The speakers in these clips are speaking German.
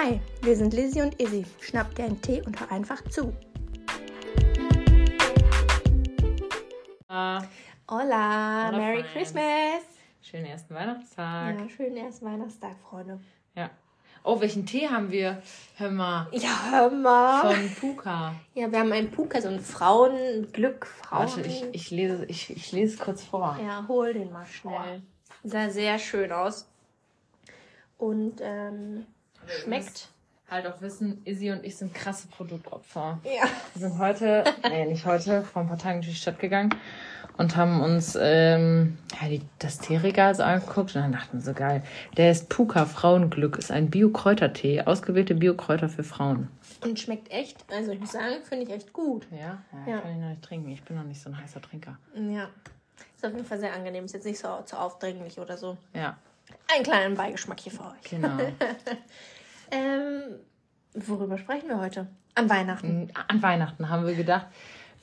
Hi, wir sind Lizzie und Izzy. Schnapp dir einen Tee und hör einfach zu. Ah, Hola, Hola, Merry Friends. Christmas. schönen ersten Weihnachtstag. Ja, schönen ersten Weihnachtstag, Freunde. Ja. Oh, welchen Tee haben wir? Hör mal. Ja, hör mal. Von Puka. Ja, wir haben einen Puka, so ein Frauenglück. Frauen. Warte, ich, ich, lese, ich, ich lese es kurz vor. Ja, hol den mal schnell. Sah sehr schön aus. Und ähm, schmeckt. Halt auch wissen, Izzy und ich sind krasse Produktopfer. Ja. Wir sind heute, nee, nicht heute, vor ein paar Tagen durch die Stadt gegangen und haben uns ähm, ja, die, das Teeregal so angeguckt und dann dachten wir so geil. Der ist Puka Frauenglück, ist ein Bio-Kräutertee, ausgewählte Bio-Kräuter für Frauen. Und schmeckt echt, also ich muss sagen, finde ich echt gut. Ja? Ja. ja, kann ich noch nicht trinken. Ich bin noch nicht so ein heißer Trinker. Ja. Ist auf jeden Fall sehr angenehm. Ist jetzt nicht so zu aufdringlich oder so. Ja, Einen kleinen Beigeschmack hier für euch. genau. Ähm, worüber sprechen wir heute? An Weihnachten. An Weihnachten haben wir gedacht,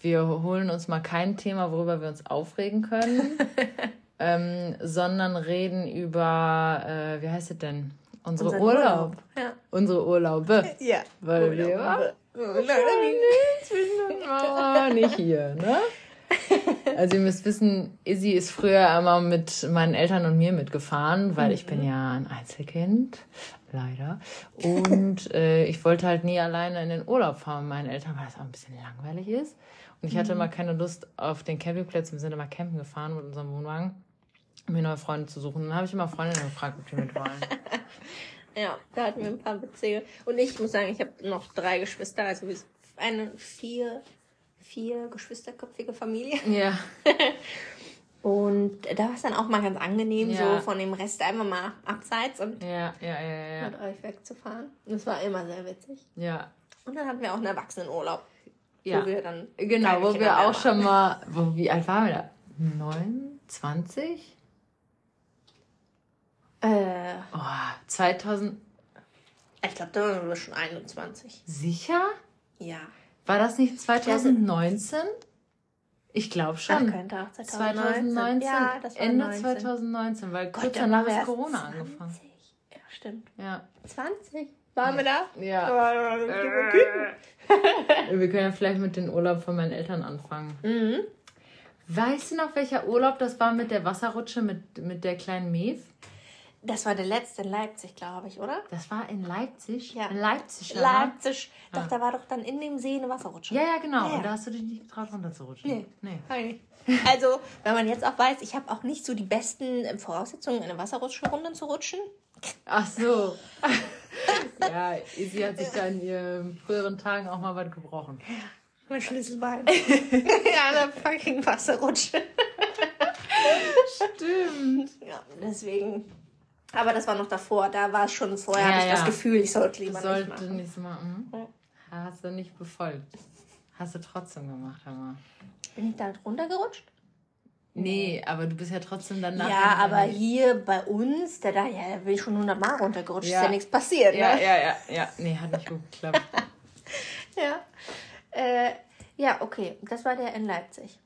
wir holen uns mal kein Thema, worüber wir uns aufregen können, ähm, sondern reden über, äh, wie heißt es denn? Unsere Unseren Urlaub. Ja. Unsere Urlaube. Ja. Weil wir oh, nicht hier, ne? Also ihr müsst wissen, Izzy ist früher immer mit meinen Eltern und mir mitgefahren, weil ich bin ja ein Einzelkind, leider. Und äh, ich wollte halt nie alleine in den Urlaub fahren mit meinen Eltern, weil das auch ein bisschen langweilig ist. Und ich hatte immer keine Lust auf den Campingplatz. Wir sind immer campen gefahren mit unserem Wohnwagen, um mir neue Freunde zu suchen. Und dann habe ich immer Freundinnen gefragt, ob die mit wollen. Ja, da hatten wir ein paar Witzige. Und ich muss sagen, ich habe noch drei Geschwister, also wir sind eine vier, vier geschwisterköpfige Familie. Ja. Und da war es dann auch mal ganz angenehm, Ja. so von dem Rest einfach mal abseits und Ja, ja, ja, ja. mit euch wegzufahren. Das war immer sehr witzig. Ja. Und dann hatten wir auch einen Erwachsenenurlaub, Ja. wo wir dann Genau, wo Kinder wir auch schon mal, wo, wie alt waren wir da? 29? Äh, Oh, 2000, ich glaube, da waren wir schon 21. sicher? Ja. War das nicht 2019? Ich glaube Ach, schon. könnte auch 2019. 2019, Ja, das war Ende 19. 2019, weil kurz Gott, danach ist Corona 20. angefangen. Ja, stimmt. Ja. 20? Waren wir da? Ja. Ja. Wir können ja vielleicht mit dem Urlaub von meinen Eltern anfangen. Mhm. Weißt du noch, welcher Urlaub das war mit der Wasserrutsche, mit, mit der kleinen Mev? Das war der letzte in Leipzig, glaube ich, oder? Das war in Leipzig? Ja. In Leipzig, ja. Leipzig. Doch, Ah. da war doch dann in dem See eine Wasserrutsche. Ja, ja, genau. Ja, ja. Und da hast du dich nicht getraut, runterzurutschen. Nee. nee. Also, wenn man jetzt auch weiß, ich habe auch nicht so die besten ähm, Voraussetzungen, in eine Wasserrutsche runterzurutschen. Ach so. ja, Izzy hat sich da in ihren früheren Tagen auch mal was gebrochen. Mein Schlüsselbein. ja, eine fucking Wasserrutsche. Stimmt. Ja, deswegen. Aber das war noch davor. Da war es schon vorher, Ja, hatte ich das ja. Gefühl, ich sollte lieber Das nicht sollte machen. nicht machen. Ja. Hast du nicht befolgt. Hast du trotzdem gemacht, mal. Bin ich da runtergerutscht? Nee, aber du bist ja trotzdem dann nachher Ja, aber nicht- hier bei uns, da, da, ja, da bin ich schon hundertmal runtergerutscht. Ja. Ist ja nichts passiert, Ja, ne? ja, ja, ja. Nee, hat nicht gut geklappt. Ja. Äh, ja, okay. Das war der in Leipzig.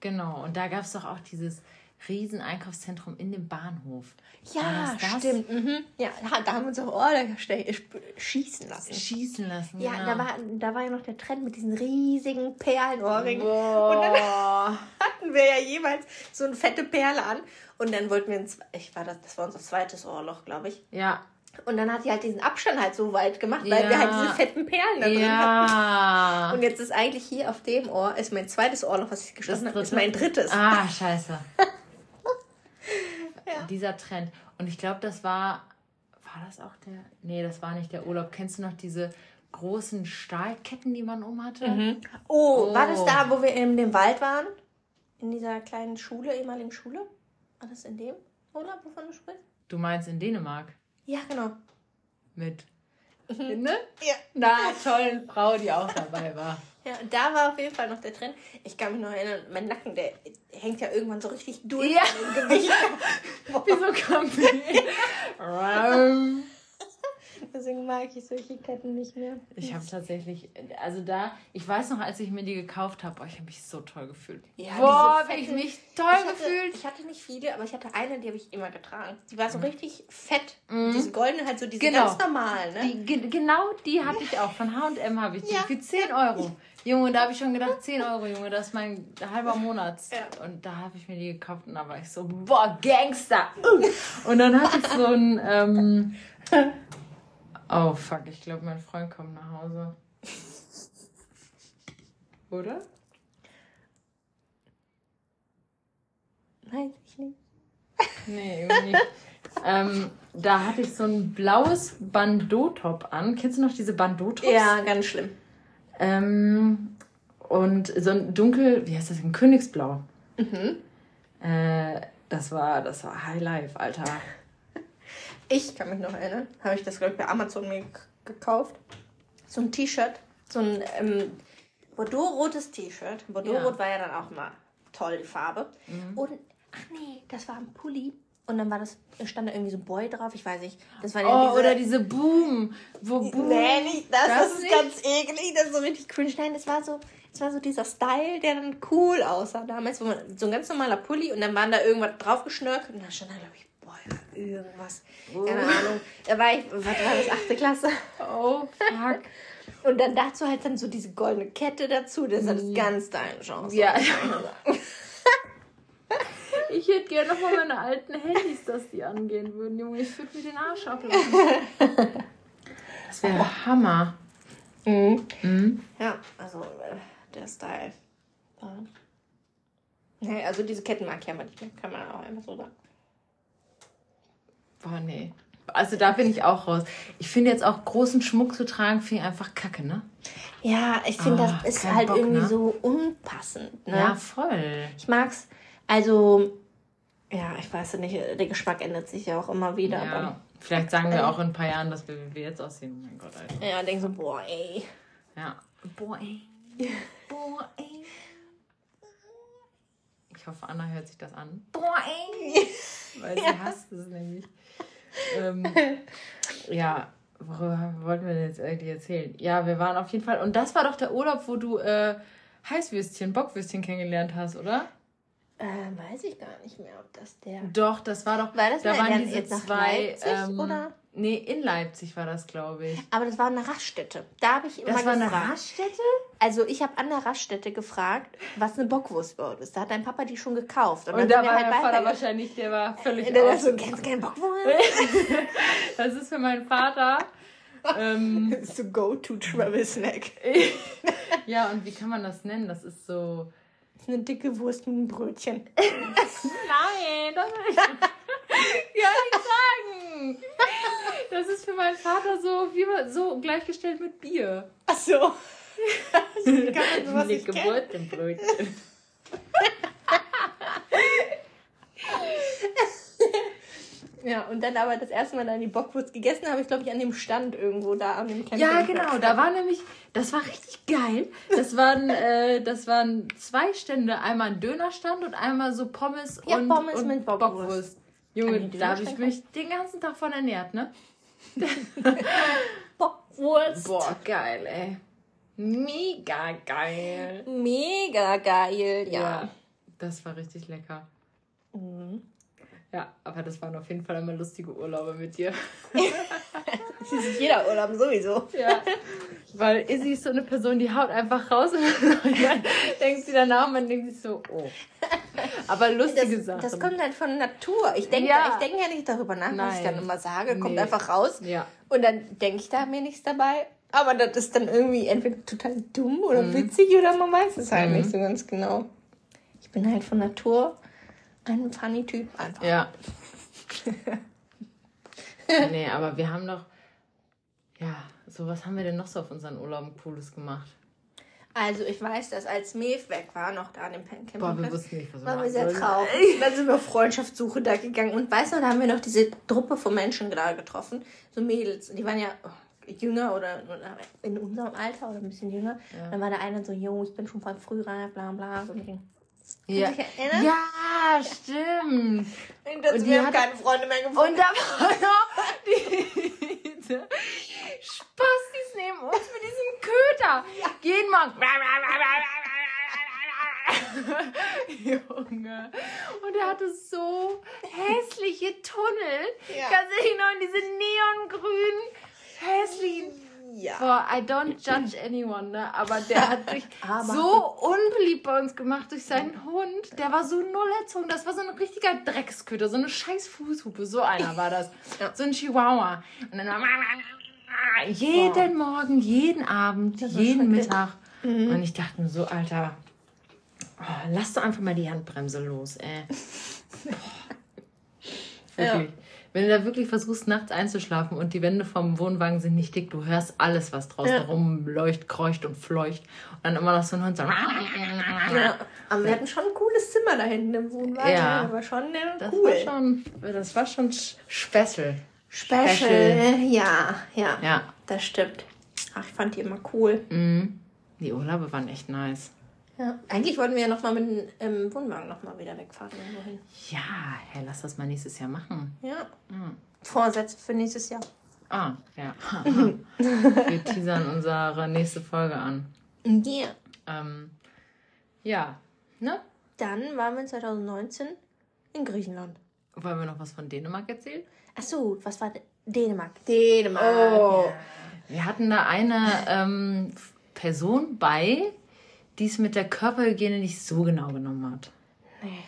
genau. Und da gab es doch auch dieses riesen Einkaufszentrum in dem Bahnhof. Ja, stimmt. Mhm. Ja, da haben wir uns auch gestell- sp- schießen lassen. Schießen lassen. Ja, genau. da, war, da war ja noch der Trend mit diesen riesigen Perlenohrringen. Boah. hatten wir ja jeweils so eine fette Perle an. Und dann wollten wir, ein, zwe- ich war das, das war unser zweites Ohrloch, glaube ich. Ja. Und dann hat die halt diesen Abstand halt so weit gemacht, weil Ja. wir halt diese fetten Perlen da drin hatten. Ja. Und jetzt ist eigentlich hier auf dem Ohr, ist mein zweites Ohrloch, was ich geschlossen habe, ist mein drittes. Ah, scheiße. Dieser Trend. Und ich glaube, das war. War das auch der. Nee, das war nicht der Urlaub. Kennst du noch diese großen Stahlketten, die man um hatte? Oh, Oh. war das da, wo wir in dem Wald waren? In dieser kleinen Schule, ehemaligen Schule? War das in dem Urlaub, wovon du sprichst? Du meinst in Dänemark? Ja, genau. Mit. Mhm. Ne? Ja. Na, tollen Frau, die auch dabei war. Ja, da war auf jeden Fall noch der Trend. Ich kann mich noch erinnern, mein Nacken, der hängt ja irgendwann so richtig durch Ja. Gewicht. Wieso kam die? Deswegen mag ich solche Ketten nicht mehr. Ich habe tatsächlich, also da, ich weiß noch, als ich mir die gekauft habe, oh, ich habe mich so toll gefühlt. Ja, Boah, habe ich mich toll ich hatte, gefühlt. Ich hatte nicht viele, aber ich hatte eine, die habe ich immer getragen. Die war so richtig fett. Diese goldene, halt so diese Mhm. Genau. ganz normalen, ne? Die, ge- genau die hatte ich auch. Von H&M habe ich die. Ja. Für 10 Euro. Junge, da habe ich schon gedacht, 10 Euro, Junge, das ist mein halber Monat. Ja. Und da habe ich mir die gekauft und da war ich so, boah, Gangster. Und dann hatte ich so ein, ähm, oh fuck, ich glaube, mein Freund kommt nach Hause. Oder? Weiß ich nicht. Nee, irgendwie nicht. ähm, da hatte ich so ein blaues Bandeau-Top an. Kennst du noch diese Bandeau-Tops? Ja, ganz schlimm. Ähm, und so ein dunkel, wie heißt das, ein Königsblau. Mhm. Äh, das war, das war High Life, Alter. Ich kann mich noch erinnern, habe ich das, glaube ich, bei Amazon mir gekauft. So ein T-Shirt, so ein ähm, Bordeaux-rotes T-Shirt. Bordeaux-rot war ja dann auch mal toll, die Farbe. Und, ach nee, das war ein Pulli. Und dann war das, stand da irgendwie so Boy drauf, ich weiß nicht. Das war ja Oh, diese, oder diese Boom, wo Boom. Nee, nicht das, das, Das ist nicht? ganz eklig, das ist so richtig cringe. Nein, das war so, das war so dieser Style, der dann cool aussah damals, wo man, so ein ganz normaler Pulli und dann waren da irgendwas draufgeschnörkelt und da stand da, glaube ich, boah, irgendwas. Keine Ahnung. Da war ich, was war das, achte Klasse? Oh, fuck. Und dann dazu halt dann so diese goldene Kette dazu, das hat ganz deine Chance. Ja. Ich hätte gerne noch mal meine alten Handys, dass die angehen würden, Junge. Ich würde mir den Arsch ablassen. Das wäre Hammer. Mhm. Mhm. Ja, also äh, der Style. Ja. Nee, also diese Ketten mag ich ja mal nicht mehr, kann man auch einfach so sagen. Boah, nee. Also da bin ich auch raus. Ich finde jetzt auch großen Schmuck zu tragen, finde ich einfach kacke, ne? Ja, ich finde, Ah, das ist kein halt Bock, irgendwie ne? so unpassend. Ne? Ja, voll. Ich mag's, also, ja, ich weiß ja nicht, der Geschmack ändert sich ja auch immer wieder. Ja. Vielleicht sagen wir auch in ein paar Jahren, dass wir, wie wir jetzt aussehen. Oh mein Gott, Alter. ja, denk so, boah, ey. Ja. Boah, ey. Boah, ey. Ich hoffe, Anna hört sich das an. Boah, ey. Weil sie hasst es nämlich. Ähm, ja, worüber wollten wir denn jetzt eigentlich erzählen? Ja, wir waren auf jeden Fall. Und das war doch der Urlaub, wo du äh, Heißwürstchen, Bockwürstchen kennengelernt hast, oder? Äh, weiß ich gar nicht mehr, ob das der. Doch, das war doch. War das da waren diese zwei. Leipzig, ähm, oder? Nee, in Leipzig war das, glaube ich. Aber das war eine Raststätte. Da habe ich immer Das war eine gefragt. Raststätte? Also ich habe an der Raststätte gefragt, was eine Bockwurst ist. Da hat dein Papa die schon gekauft. Und dann da war mein Vater wahrscheinlich, der war völlig Der dachte so, du keine Bockwurst? Das ist für meinen Vater. ähm, Das ist so Go-To-Travel-Snack. ja, und wie kann man das nennen? Das ist so. Das ist eine dicke Wurst mit einem Brötchen. Nein, das will ich ja nicht sagen. Das ist für meinen Vater so, wie man, so gleichgestellt mit Bier. Ach so. Eine kennen? Geburt im Brötchen. Ja, und dann aber das erste Mal dann die Bockwurst gegessen habe ich, glaube ich, an dem Stand irgendwo da, an dem Camping. Ja, genau. Da war nämlich, das war richtig geil. Das waren, äh, das waren zwei Stände. Einmal ein Dönerstand und einmal so Pommes Ja, und, Pommes und mit Bockwurst. Junge, An die da habe ich mich den ganzen Tag von ernährt, ne? Bockwurst. Boah, geil, ey. Mega geil. Mega geil, ja. Das war richtig lecker. Mhm. Ja, aber das waren auf jeden Fall immer lustige Urlaube mit dir. Das ist jeder Urlaub sowieso. Ja. Weil Izzy ist so eine Person, die haut einfach raus und dann denkt sie danach und man denkt sich so, oh. Aber lustige Das, Sachen. das kommt halt von Natur. Ich denke Ja. ich denk ja nicht darüber nach, was ich Nein. dann immer sage. Kommt Nee. einfach raus. Ja. Und dann denke ich da mir nichts dabei. Aber das ist dann irgendwie entweder total dumm oder Mhm. witzig oder man weiß es halt nicht so ganz genau. Ich bin halt von Natur ein funny Typ einfach. Ja. nee, aber wir haben doch. Ja, so was haben wir denn noch so auf unseren Urlauben Cooles gemacht? Also ich weiß, dass als Mev weg war, noch da an dem Pen- Boah, wir Campingplatz, wussten nicht, was wir waren wir sehr traurig. Dann sind wir auf Freundschaftssuche da gegangen. Und weißt du, da haben wir noch diese Truppe von Menschen da getroffen. So Mädels. Die waren ja oh, jünger oder, in unserem Alter oder ein bisschen jünger. Dann war der eine so, jo, ich bin schon voll früh reif, bla bla. So ein Ding. Ja. ja, stimmt. Und, und wir haben keine Freunde mehr gefunden. Und da war noch die, diese Spastis neben uns mit diesem Köter. Ja. Jeden mal. Junge. Und er hatte so hässliche Tunnel. Ja. Kannst du dich noch in diese neongrünen, hässlichen ja. Boah, I don't judge anyone, ne? Aber der hat sich so unbeliebt bei uns gemacht durch seinen Hund. Der war so null erzogen. Das war so ein richtiger Drecksköter, so eine scheiß Fußhupe. So einer war das. Ja. So ein Chihuahua. Und dann war jeden Morgen, jeden Abend, jeden. Mittag. Und ich dachte mir so, Alter, oh, lass doch einfach mal die Handbremse los, ey. Boah. Wirklich. Wenn du da wirklich versuchst, nachts einzuschlafen und die Wände vom Wohnwagen sind nicht dick, du hörst alles, was draußen Ja. rumleucht, kreucht und fleucht. Und dann immer noch so ein Hund so. Ja. Aber wir hatten schon ein cooles Zimmer da hinten im Wohnwagen. Ja. Das war schon äh, Das cool. war schon, das war schon sch- special. Special. Special. Ja, ja, Ja. Das stimmt. Ach, ich fand die immer cool. Mhm. Die Urlaube waren echt nice. Ja. Eigentlich wollten wir ja nochmal mit dem ähm, Wohnwagen nochmal wieder wegfahren irgendwo hin. Ja, hey, lass das mal nächstes Jahr machen. Ja. Vorsätze für nächstes Jahr. Ah, ja. Wir teasern unsere nächste Folge an. Ja. Ähm, ja, ne? Dann waren wir 2019 in Griechenland. Wollen wir noch was von Dänemark erzählen? Ach so, was war Dänemark? Dänemark. Oh. Ja. Wir hatten da eine ähm, Person bei, die es mit der Körperhygiene nicht so genau genommen hat. Nee.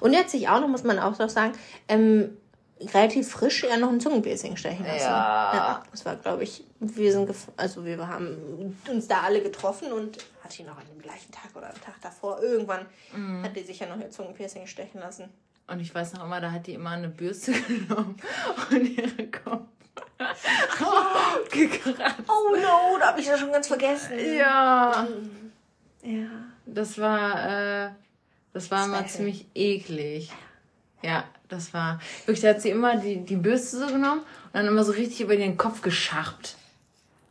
Und hat sich auch noch, muss man auch so sagen, ähm, relativ frisch ja noch ein Zungenpiercing stechen lassen. Ja. Das war, glaube ich, wir sind, also wir haben uns da alle getroffen und hat ihn noch an dem gleichen Tag oder am Tag davor irgendwann hat die sich ja noch ihr Zungenpiercing stechen lassen. Und ich weiß noch immer, da hat die immer eine Bürste genommen und ihre Kopf gekratzt. Oh no, da habe ich ja schon ganz vergessen. Ja, Ja. Das war, äh, das war Special. ziemlich eklig. Ja, das war wirklich, da hat sie immer die, die Bürste so genommen und dann immer so richtig über den Kopf gescharpt.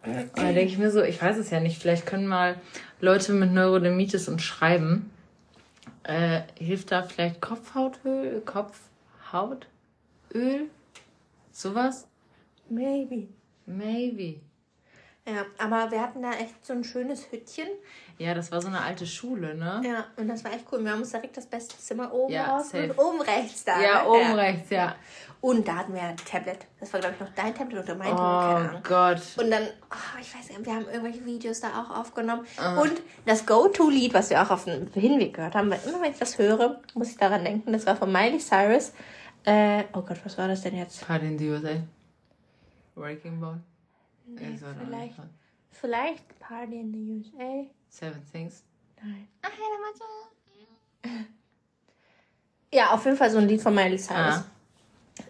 Und da denke ich mir so, ich weiß es ja nicht, vielleicht können mal Leute mit Neurodermitis uns schreiben. Äh, hilft da vielleicht Kopfhautöl, Kopfhautöl? Sowas? Maybe. Maybe. Ja, aber wir hatten da echt so ein schönes Hüttchen. Ja, das war so eine alte Schule, ne? Ja, und das war echt cool. Wir haben uns direkt das beste Zimmer oben Ja, raus safe. und oben rechts da. Ja, ne? oben rechts, ja. Und da hatten wir ein Tablet. Das war, glaube ich, noch dein Tablet oder mein Tablet, keine Oh Ahnung. Gott. Und dann, oh, ich weiß nicht, wir haben irgendwelche Videos da auch aufgenommen. Ah. Und das Go-To-Lied, was wir auch auf dem Hinweg gehört haben, weil immer wenn ich das höre, muss ich daran denken, das war von Miley Cyrus. Äh, oh Gott, was war das denn jetzt? Party in the USA. Breaking Ball. Nee, auch vielleicht, vielleicht Party in the USA. Seven Things. Nein. Ja, auf jeden Fall so ein Lied von Miley Cyrus. Ah.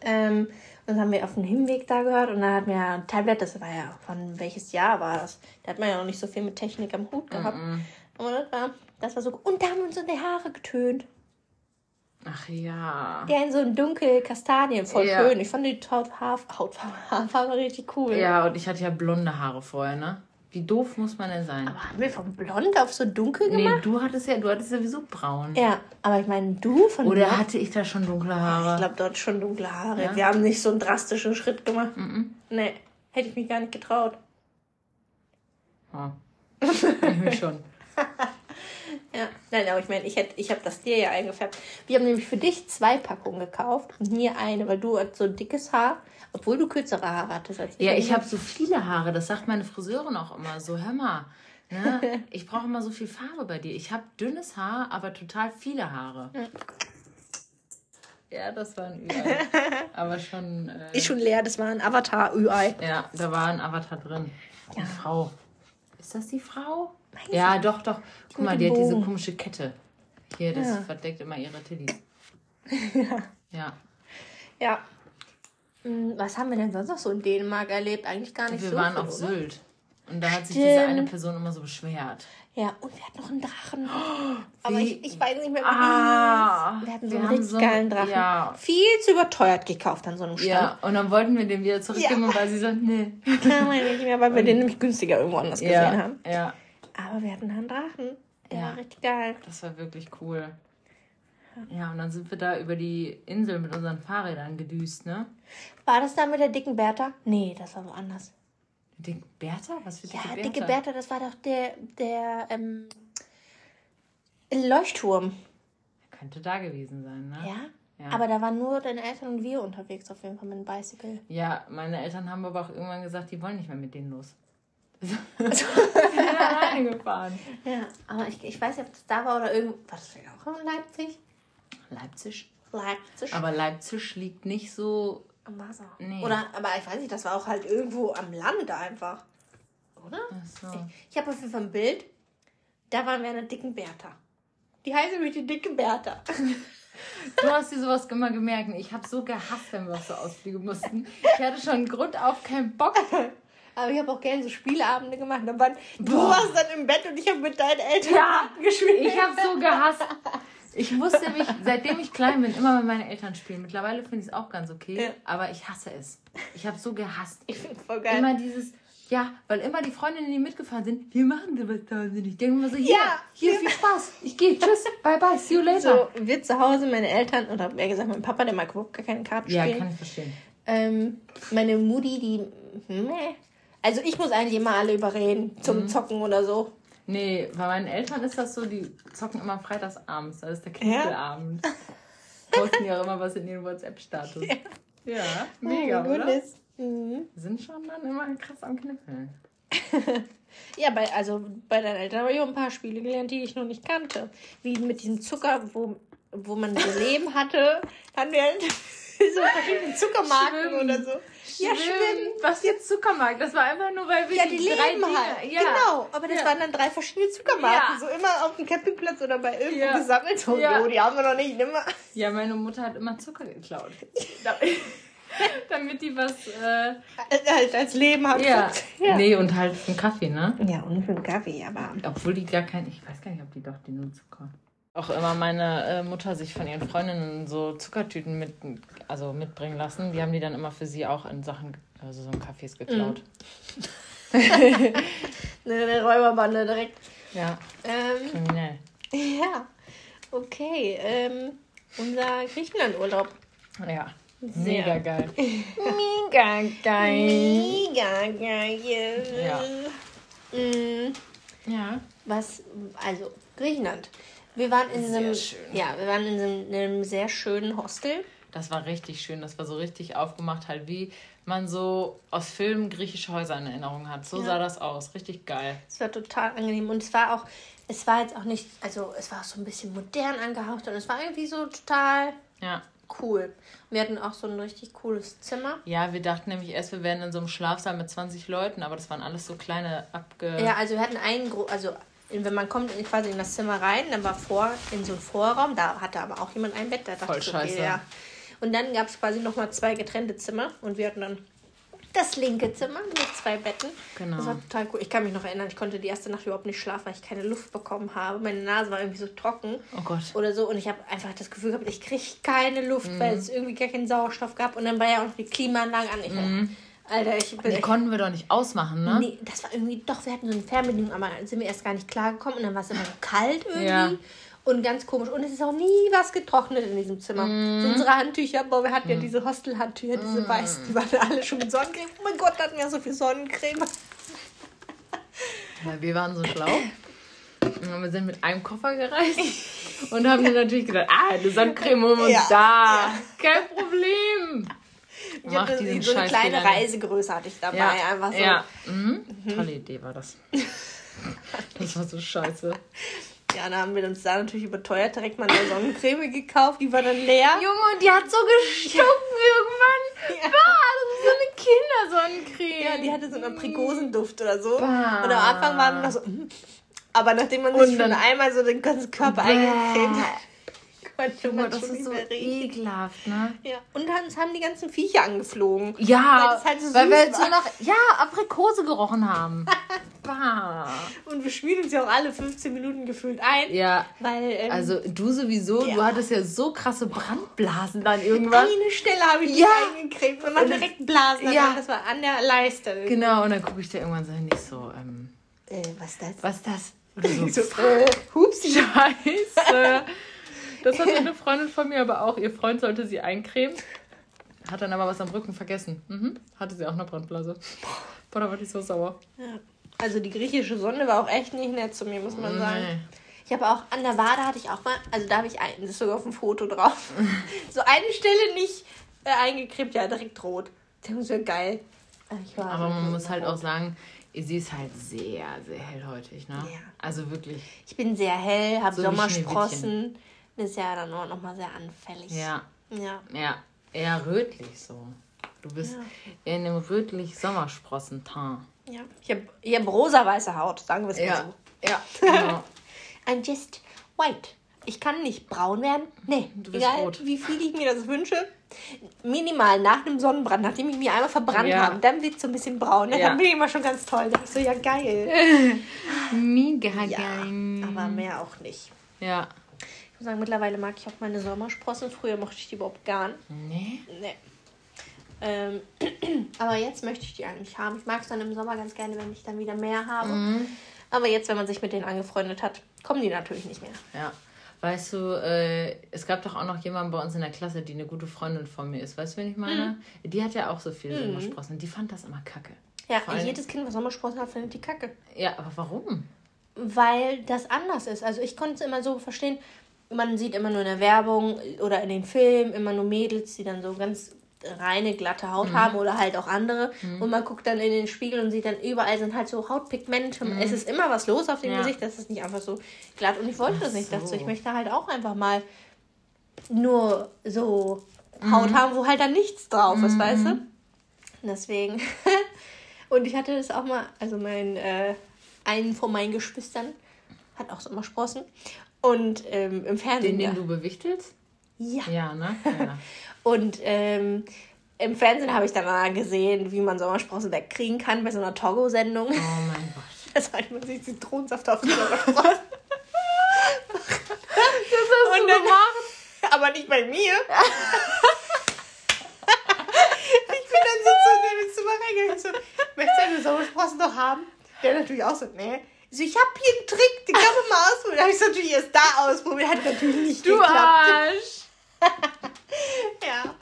Ähm, das haben wir auf dem Hinweg da gehört und dann hatten wir ja ein Tablet, das war ja von welches Jahr war das? Da hat man ja noch nicht so viel mit Technik am Hut gehabt. Aber das war, das war so. Und da haben wir uns in die Haare getönt. Ach ja. Ja, in so ein dunkel Kastanien, voll Ja. schön. Ich fand die Hautfarbe, richtig cool. Ja, und ich hatte ja blonde Haare vorher, ne? Wie doof muss man denn sein? Aber haben wir von blond auf so dunkel nee, gemacht? du hattest ja, du hattest sowieso braun. Ja, aber ich meine, du von Oder blond- hatte ich da schon dunkle Haare? Ich glaube, dort schon dunkle Haare. Ja? Wir haben nicht so einen drastischen Schritt gemacht. Nee, hätte ich mich gar nicht getraut. oh. ich schon. Ja, nein, aber ich meine, ich, ich habe das dir ja eingefärbt. Wir haben nämlich für dich zwei Packungen gekauft und mir eine, weil du hast so dickes Haar, obwohl du kürzere Haare hattest als ich. Ja, ich habe so viele Haare. Das sagt meine Friseurin auch immer. So, hör mal. Ne? Ich brauche immer so viel Farbe bei dir. Ich habe dünnes Haar, aber total viele Haare. Ja, das war ein Ü-Ei. Aber schon. Äh, Ist schon leer, das war ein Avatar-Ü-Ei. Ja, da war ein Avatar drin. Eine Frau. Ist das die Frau? Meinst Ja, doch, doch. Guck mal, die hat diese komische Kette. Hier, das Ja. verdeckt immer ihre Titties. Ja. Ja. Hm, Was haben wir denn sonst noch so in Dänemark erlebt? Eigentlich gar nicht Wir so waren viel, auf? Sylt. Und da hat sich diese eine Person immer so beschwert. Ja, und wir hatten noch einen Drachen. Aber ich, ich weiß nicht mehr, wie Ah. Wir hatten so einen richtig so- geilen Drachen. ja. Viel zu überteuert gekauft an so einem Stand. Ja, und dann wollten wir den wieder zurückgeben, Ja. und weil sie so, nee. Kann man nicht mehr, weil wir den nämlich günstiger irgendwo anders gesehen Ja, haben. ja, Aber wir hatten einen Drachen. Der Ja. war richtig geil. das war wirklich cool. Ja, und dann sind wir da über die Insel mit unseren Fahrrädern gedüst, ne? War das da mit der dicken Bertha? Nee, das war woanders. Dicke Bertha? Was für dicke Ja, Bertha? dicke Bertha, das war doch der, der ähm, Leuchtturm. Könnte da gewesen sein, ne? Ja? Ja. Aber da waren nur deine Eltern und wir unterwegs auf jeden Fall mit dem Bicycle. Ja, meine Eltern haben aber auch irgendwann gesagt, die wollen nicht mehr mit denen los. Also, sind alleine gefahren. Ja, aber ich, ich weiß nicht, ob das da war oder irgendwo. War das vielleicht auch in Leipzig? Leipzig. Leipzig. Aber Leipzig liegt nicht so. Am Wasser. Nee. Oder, aber ich weiß nicht, das war auch halt irgendwo am Land einfach. Oder? Ach so. Ich habe auf jeden Fall ein Bild. Da waren wir an der dicken Bertha. Die heißt nämlich die dicke Bertha. Du hast dir sowas immer gemerkt. Ich habe so gehasst, wenn wir auf so Ausflüge mussten. Ich hatte schon Grund auf keinen Bock. Aber ich habe auch gerne so Spieleabende gemacht. Da waren, du warst dann im Bett und ich habe mit deinen Eltern Karten gespielt. Ich habe so gehasst. Ich musste mich, seitdem ich klein bin, immer mit meinen Eltern spielen. Mittlerweile finde ich es auch ganz okay, Ja. aber ich hasse es. Ich habe so gehasst. Ich finde voll geil. Immer dieses, ja, weil immer die Freundinnen, die mitgefahren sind, wir machen sowas da nicht. Ich denke immer so, hier, Ja. hier, viel Spaß. Ich gehe, tschüss, bye bye, see you later. so, wir zu Hause, meine Eltern, oder mehr gesagt, mein Papa, der mag überhaupt gar keine Karten ja, spielen. kann ich verstehen. Ähm, meine Mutti, die. Meh. Also ich muss eigentlich immer alle überreden zum Zocken oder so. Nee, bei meinen Eltern ist das so, die zocken immer freitags abends. Das ist der Knüppelabend. Posten ja auch immer was in ihren WhatsApp-Status. Ja. mega, oh, oder? Mhm. Sind schon dann immer krass am Knippeln. Ja, bei, also bei deinen Eltern habe ich auch ein paar Spiele gelernt, die ich noch nicht kannte. Wie mit diesem Zucker, wo, wo man so Leben hatte. Wir halt so verschiedene Zuckermarken Schwimmen. oder so. Ja, schwimmen. Was jetzt Zuckermarkt? Das war einfach nur, weil wir Ja, die drei leben halt. Ja. Genau. Aber das Ja. waren dann drei verschiedene Zuckermarken. Ja. So immer auf dem Campingplatz oder bei irgendwo Ja. gesammelt. So, Ja. jo, die haben wir noch nicht immer. Ja, meine Mutter hat immer Zucker geklaut. Damit- die was. Äh, Halt als Leben hat. ja. ja. Nee, und halt einen Kaffee, ne? Ja, und für einen Kaffee, aber. Obwohl die gar kein. Ich weiß gar nicht, ob die doch die nur Zucker. Auch immer meine äh, Mutter sich von ihren Freundinnen so Zuckertüten mit, also mitbringen lassen. Die haben die dann immer für sie auch in Sachen, also so in Kaffees geklaut. Eine, eine Räuberbande direkt. Ja, Ähm, kriminell. ja, okay. Ähm, unser Griechenland-Urlaub. Ja. Sehr. Mega geil. Mega geil. Mega geil. Ja. Mm, Ja. was, also, Griechenland. Wir waren in Sehr einem, schön. ja, wir waren in einem, in einem sehr schönen Hostel. Das war richtig schön. Das war so richtig aufgemacht, halt wie man so aus Filmen griechische Häuser in Erinnerung hat. So Ja. sah das aus. Richtig geil. Es war total angenehm und es war auch, es war jetzt auch nicht, also es war so ein bisschen modern angehaucht und es war irgendwie so total Ja. cool. Wir hatten auch so ein richtig cooles Zimmer. Ja, wir dachten nämlich erst, wir wären in so einem Schlafsaal mit 20 Leuten, aber das waren alles so kleine abge. Ja, also wir hatten einen, Gro also wenn man kommt quasi in das Zimmer rein, dann war vor in so einem Vorraum, da hatte aber auch jemand ein Bett, da dachte Voll ich, okay, scheiße. ja. Und dann gab es quasi nochmal zwei getrennte Zimmer und wir hatten dann das linke Zimmer mit zwei Betten. Genau. Das war total cool. Ich kann mich noch erinnern, ich konnte die erste Nacht überhaupt nicht schlafen, weil ich keine Luft bekommen habe. Meine Nase war irgendwie so trocken Oh Gott. oder so und ich habe einfach das Gefühl gehabt, ich kriege keine Luft, Mhm. weil es irgendwie gar keinen Sauerstoff gab und dann war ja auch noch die Klimaanlage an. Ich, Alter, ich bin Die konnten wir doch nicht ausmachen, ne? Nee, das war irgendwie, doch, wir hatten so eine Fernbedienung, aber dann sind wir erst gar nicht klargekommen und dann war es immer so kalt irgendwie. Ja. Und ganz komisch. Und es ist auch nie was getrocknet in diesem Zimmer. Mhm. So unsere Handtücher, boah, wir hatten ja diese Hostelhandtücher, diese weißen, die waren alle schon mit Sonnencreme. Oh mein Gott, da hatten wir so viel Sonnencreme. Ja, wir waren so schlau. Und wir sind mit einem Koffer gereist und haben dann natürlich gedacht, ah, eine Sonnencreme holen wir uns Ja, da. Kein Problem. Ich Mach diesen so eine Scheiß kleine wieder. Reisegröße hatte ich dabei. Ja, Einfach so. ja. Mhm. Tolle Idee war das. Das war so scheiße. Ja, dann haben wir uns da natürlich überteuert direkt mal eine Sonnencreme gekauft. Die war dann leer. Junge, und die hat so gestunken irgendwann. Ja. Bah, das ist so eine Kindersonnencreme. Ja, die hatte so einen Aprikosenduft oder so. Bah. Und am Anfang waren wir noch so. mm. Aber nachdem man sich schon dann- einmal so den ganzen Körper eingecremt hat, konnte Junge, das ist so ekelhaft, ne? Ja. Und dann haben die ganzen Viecher angeflogen. Ja, Weil das halt so weil wir halt so nach, ja, Aprikose gerochen haben. bah. Und wir schmieden uns ja auch alle 15 Minuten gefühlt ein. Ja, Weil ähm, also du sowieso, Ja. du hattest ja so krasse Brandblasen dann irgendwann. eine Stelle habe ich Ja. eingecremt und man direkt Blasen. Ja. Das war an der Leiste. Genau, und dann gucke ich dir irgendwann so hin, nicht so, ähm, Äh, was ist das? was ist das? Und Ich so, so, äh, hupsi. Scheiße. Das hat eine Freundin von mir aber auch. Ihr Freund sollte sie eincremen. Hat dann aber was am Rücken vergessen. Mhm. Hatte sie auch eine Brandblase. Boah, da war ich so sauer. Ja. Also die griechische Sonne war auch echt nicht nett zu mir, muss man sagen. Nee. Ich habe auch an der Wade hatte ich auch mal, also da habe ich ein, das ist sogar auf dem Foto drauf. so eine Stelle nicht äh, eingekrebt, ja, direkt rot. Der ist ja geil. Aber man muss halt auch sagen, sie ist halt sehr, sehr hellhäutig, ne? Ja. Also wirklich. Ich bin sehr hell, habe so Sommersprossen. Ist ja dann auch nochmal sehr anfällig. Ja. Ja. Ja, eher rötlich so. Du bist ja. in einem rötlich Sommersprossen-Teint. Ja. Ich habe ich hab rosa-weiße Haut, sagen wir es mal ja. so. Ja, genau. I'm just white. Ich kann nicht braun werden. Nee, du bist egal rot. wie viel ich mir das wünsche. Minimal nach einem Sonnenbrand, nachdem ich mich einmal verbrannt ja. habe, dann wird es so ein bisschen braun. Ja. Dann bin ich immer schon ganz toll. Dann ich so, ja geil. Mega ja, geil. Aber mehr auch nicht. Ja. Muss sagen, mittlerweile mag ich auch meine Sommersprossen. Früher mochte ich die überhaupt gar nicht. Nee. Nee. Ähm, aber jetzt möchte ich die eigentlich haben. Ich mag es dann im Sommer ganz gerne, wenn ich dann wieder mehr habe. Mhm. Aber jetzt, wenn man sich mit denen angefreundet hat, kommen die natürlich nicht mehr. Ja. Weißt du, äh, es gab doch auch noch jemanden bei uns in der Klasse, die eine gute Freundin von mir ist. Weißt du, wen ich meine? Mhm. Die hat ja auch so viele mhm. Sommersprossen. Die fand das immer kacke. Ja, jedes Kind, was Sommersprossen hat, findet die kacke. Ja, aber warum? Weil das anders ist. Also ich konnte es immer so verstehen, man sieht immer nur in der Werbung oder in den Filmen immer nur Mädels, die dann so ganz reine, glatte Haut mhm. haben oder halt auch andere. Mhm. Und man guckt dann in den Spiegel und sieht dann überall sind halt so Hautpigmente. Mhm. Es ist immer was los auf dem ja. Gesicht, das ist nicht einfach so glatt. Und ich wollte das nicht so. dazu. Ich möchte halt auch einfach mal nur so Haut mhm. haben, wo halt dann nichts drauf ist, weißt du? Mhm. Deswegen. und ich hatte das auch mal, also mein, äh, einen von meinen Geschwistern hat auch so immer Sprossen. Und ähm, im Fernsehen. Den, den du bewichtelst? Ja. Ja, ne? Ja. Und ähm, im Fernsehen habe ich dann mal gesehen, wie man Sommersprossen wegkriegen kann bei so einer Togo-Sendung. Oh mein Gott. Das heißt, man sich Zitronensaft auf die Sommersprossen. das hast Und du dann, gemacht. Aber nicht bei mir. ich bin dann so zu dem Zimmer reingegangen. So, möchtest du eine Sommersprossen doch haben? Der natürlich auch so, nee. So, ich habe hier einen Trick, den kann man mal ausprobieren. Da habe ich es natürlich erst da ausprobiert. Hat natürlich nicht du geklappt. Arsch. ja,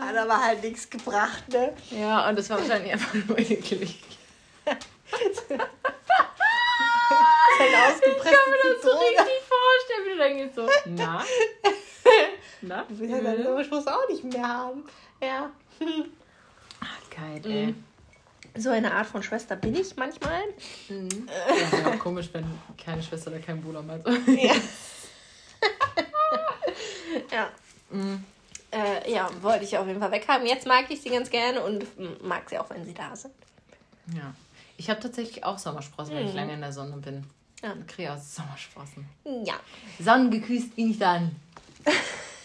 hat aber halt nichts gebracht, ne? Ja, und das war wahrscheinlich einfach nur eklig. Ich kann mir das so richtig vorstellen, wie du dann gehst so, na? na? Du willst ja deine Sommerspruch auch nicht mehr haben. Ja. Ach, geil, ey. Mhm. So eine Art von Schwester bin ich manchmal. Mhm. Ja, wäre auch komisch, wenn keine Schwester oder kein Bruder mal so. Ja. ja. Mhm. Äh, ja, wollte ich auf jeden Fall weghaben. Jetzt mag ich sie ganz gerne und mag sie auch, wenn sie da sind. Ja. Ich habe tatsächlich auch Sommersprossen, mhm. wenn ich mhm. lange in der Sonne bin. Ja. Und kriege auch Sommersprossen. Ja. Sonnengeküsst bin ich dann.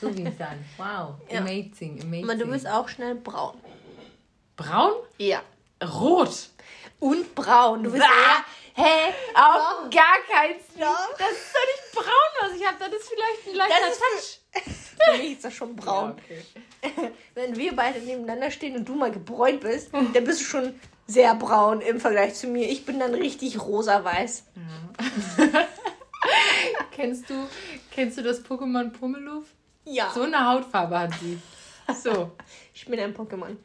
So bin ich dann. Wow. Ja. Amazing, amazing. Aber du bist auch schnell braun. Braun? Ja. Rot. Und braun. Du bist eher Hä? Auf gar keinen Fall. Das ist doch nicht braun, was ich habe. Das ist vielleicht ein leichter das Touch. Für mich ist das schon braun. Ja, okay. Wenn wir beide nebeneinander stehen und du mal gebräunt bist, dann bist du schon sehr braun im Vergleich zu mir. Ich bin dann richtig rosa-weiß. Ja. kennst, du, kennst du das Pokémon Pummeluff? Ja. So eine Hautfarbe hat sie. So. ich bin ein Pokémon.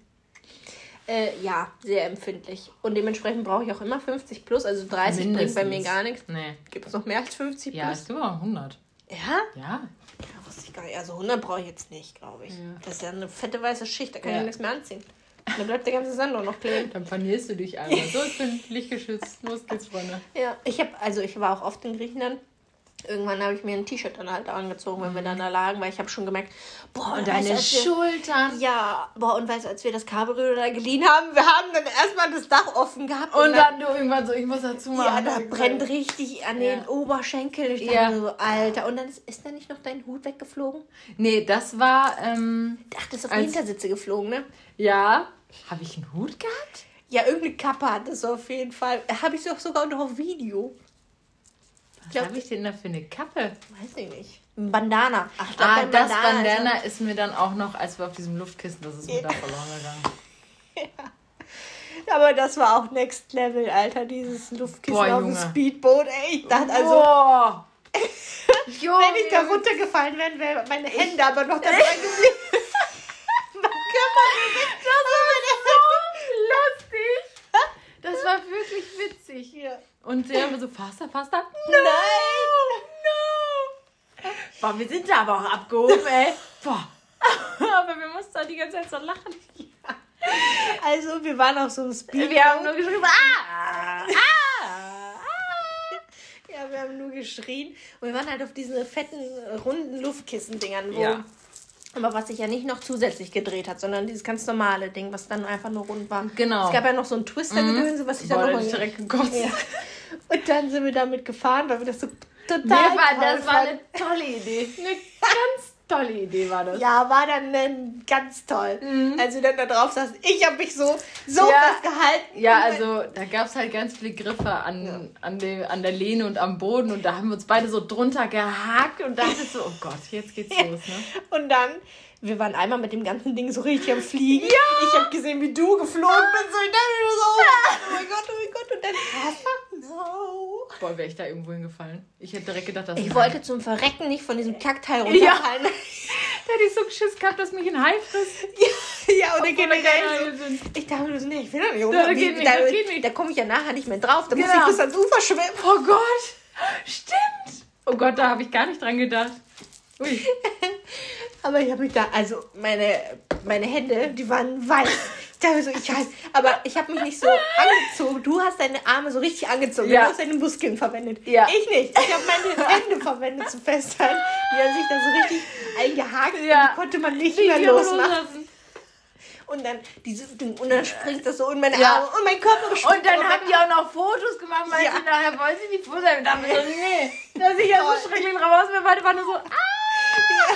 Äh, ja, sehr empfindlich. Und dementsprechend brauche ich auch immer 50 plus. Also 30 Mindestens. bringt bei mir gar nichts. Nee. Gibt es noch mehr als 50 plus? Ja, es gibt auch 100. Ja? Ja. Ja, wusste ich gar nicht. Also 100 brauche ich jetzt nicht, glaube ich. Ja. Das ist ja eine fette weiße Schicht, da kann ja. ich nichts mehr anziehen. Dann bleibt der ganze Sandor noch kleben. Dann panierst du dich einmal. So, ich bin lichtgeschützt. Los geht's, Freunde. Ja, ich habe, also ich war auch oft in Griechenland Irgendwann habe ich mir ein T-Shirt dann halt angezogen, wenn wir dann da lagen, weil ich habe schon gemerkt, boah, und deine weißt, Schultern. Wir, ja, boah, und weißt du, als wir das Cabrio da geliehen haben, wir haben dann erstmal das Dach offen gehabt. Und, und dann, dann, du irgendwann so, ich muss dazu machen. Ja, da brennt richtig an ja. den Oberschenkeln. Ich ja. so, Alter. Und dann ist, ist da nicht noch dein Hut weggeflogen? Nee, das war. Ähm, Ach, das ist auf die Hintersitze geflogen, ne? Ja. Habe ich einen Hut gehabt? Ja, irgendeine Kappe hat das auf jeden Fall. Habe ich doch sogar noch auf Video. Was habe ich denn da für eine Kappe? Weiß ich nicht. Ein Bandana. Ach, glaub, ah, das Bandana, Bandana ist, ist, mir dann auch noch, als wir auf diesem Luftkissen, das ist mir da verloren gegangen. ja. Aber das war auch Next Level, Alter, dieses Luftkissen Boah, auf dem Speedboot. Ey, ich dachte also. Boah. Wenn ich da runtergefallen wäre, wären meine Hände aber noch dabei geblieben. mein Körper das war so lustig. Das ich. Ja. Und der immer so, faster, faster. Nein! No! Boah, wir sind da aber auch abgehoben, ey. Boah. aber wir mussten da die ganze Zeit so lachen. Also, wir waren auf so einem Speed. Wir haben nur geschrieben, ah! Ja, wir haben nur geschrien. Und wir waren halt auf diesen fetten, runden Luftkissen-Dingern, wo. Ja. Aber was sich ja nicht noch zusätzlich gedreht hat, sondern dieses ganz normale Ding, was dann einfach nur rund war. Genau. Es gab ja noch so ein Twister-Gedönse, was ich Boah, dann da noch hab ich mal- direkt gekotzt. Ja. Und dann sind wir damit gefahren, weil wir das so total. Waren, toll das war eine tolle Idee. Eine ganz tolle Idee war das. Ja, war dann äh, ganz toll. Als wir dann da drauf saßen, ich habe mich so, so Mhm. Ja. festgehalten. Ja, also da gab es halt ganz viele Griffe an, an, dem, an der Lehne und am Boden und da haben wir uns beide so drunter gehakt und dachte so, oh Gott, jetzt geht's los, ne? Und dann, wir waren einmal mit dem ganzen Ding so richtig am Fliegen. Ja. Ich habe gesehen, wie du geflogen bist. Und ich dachte mir so, oh mein Gott, oh mein Gott. Und dann, no. Boah, wäre ich da irgendwo hingefallen. Ich hätte direkt gedacht, dass Ich wollte zum Verrecken nicht von diesem Kackteil runterfallen. Da hätte ich so geschiss gehabt, dass mich ein Hai frisst. Ja, ja oder generell sind. so. Ich dachte mir so, nee, ich will doch nicht Da runter. geht Wie- nicht, da das geht nicht. da komme ich ja nachher nicht mehr drauf. Da muss Genau. ich bis ans Ufer schwimmen. Oh Gott, stimmt. Oh Gott, da habe ich gar nicht dran gedacht. Ui. Aber ich habe mich da, also meine, meine Hände, die waren weiß. Ich dachte mir so, ich halt, aber ich habe mich nicht so angezogen. Du hast deine Arme so richtig angezogen. Ja. Du hast deine Muskeln verwendet. Ja. Ich nicht. Ich habe meine Hände verwendet zum Festhalten. Die haben sich da so richtig eingehakt Ja. und die konnte man nicht mehr losmachen. loslassen. Und dann diese Ding, und dann springt das so in meine Ja. Arme und mein Körper Und dann haben die auch noch Fotos gemacht, weil Ja. sie nachher wollen sie die Fotos haben. Und dann so, nee, da sehe ich ja so schrecklich drauf aus. Wir beide waren nur so, ah!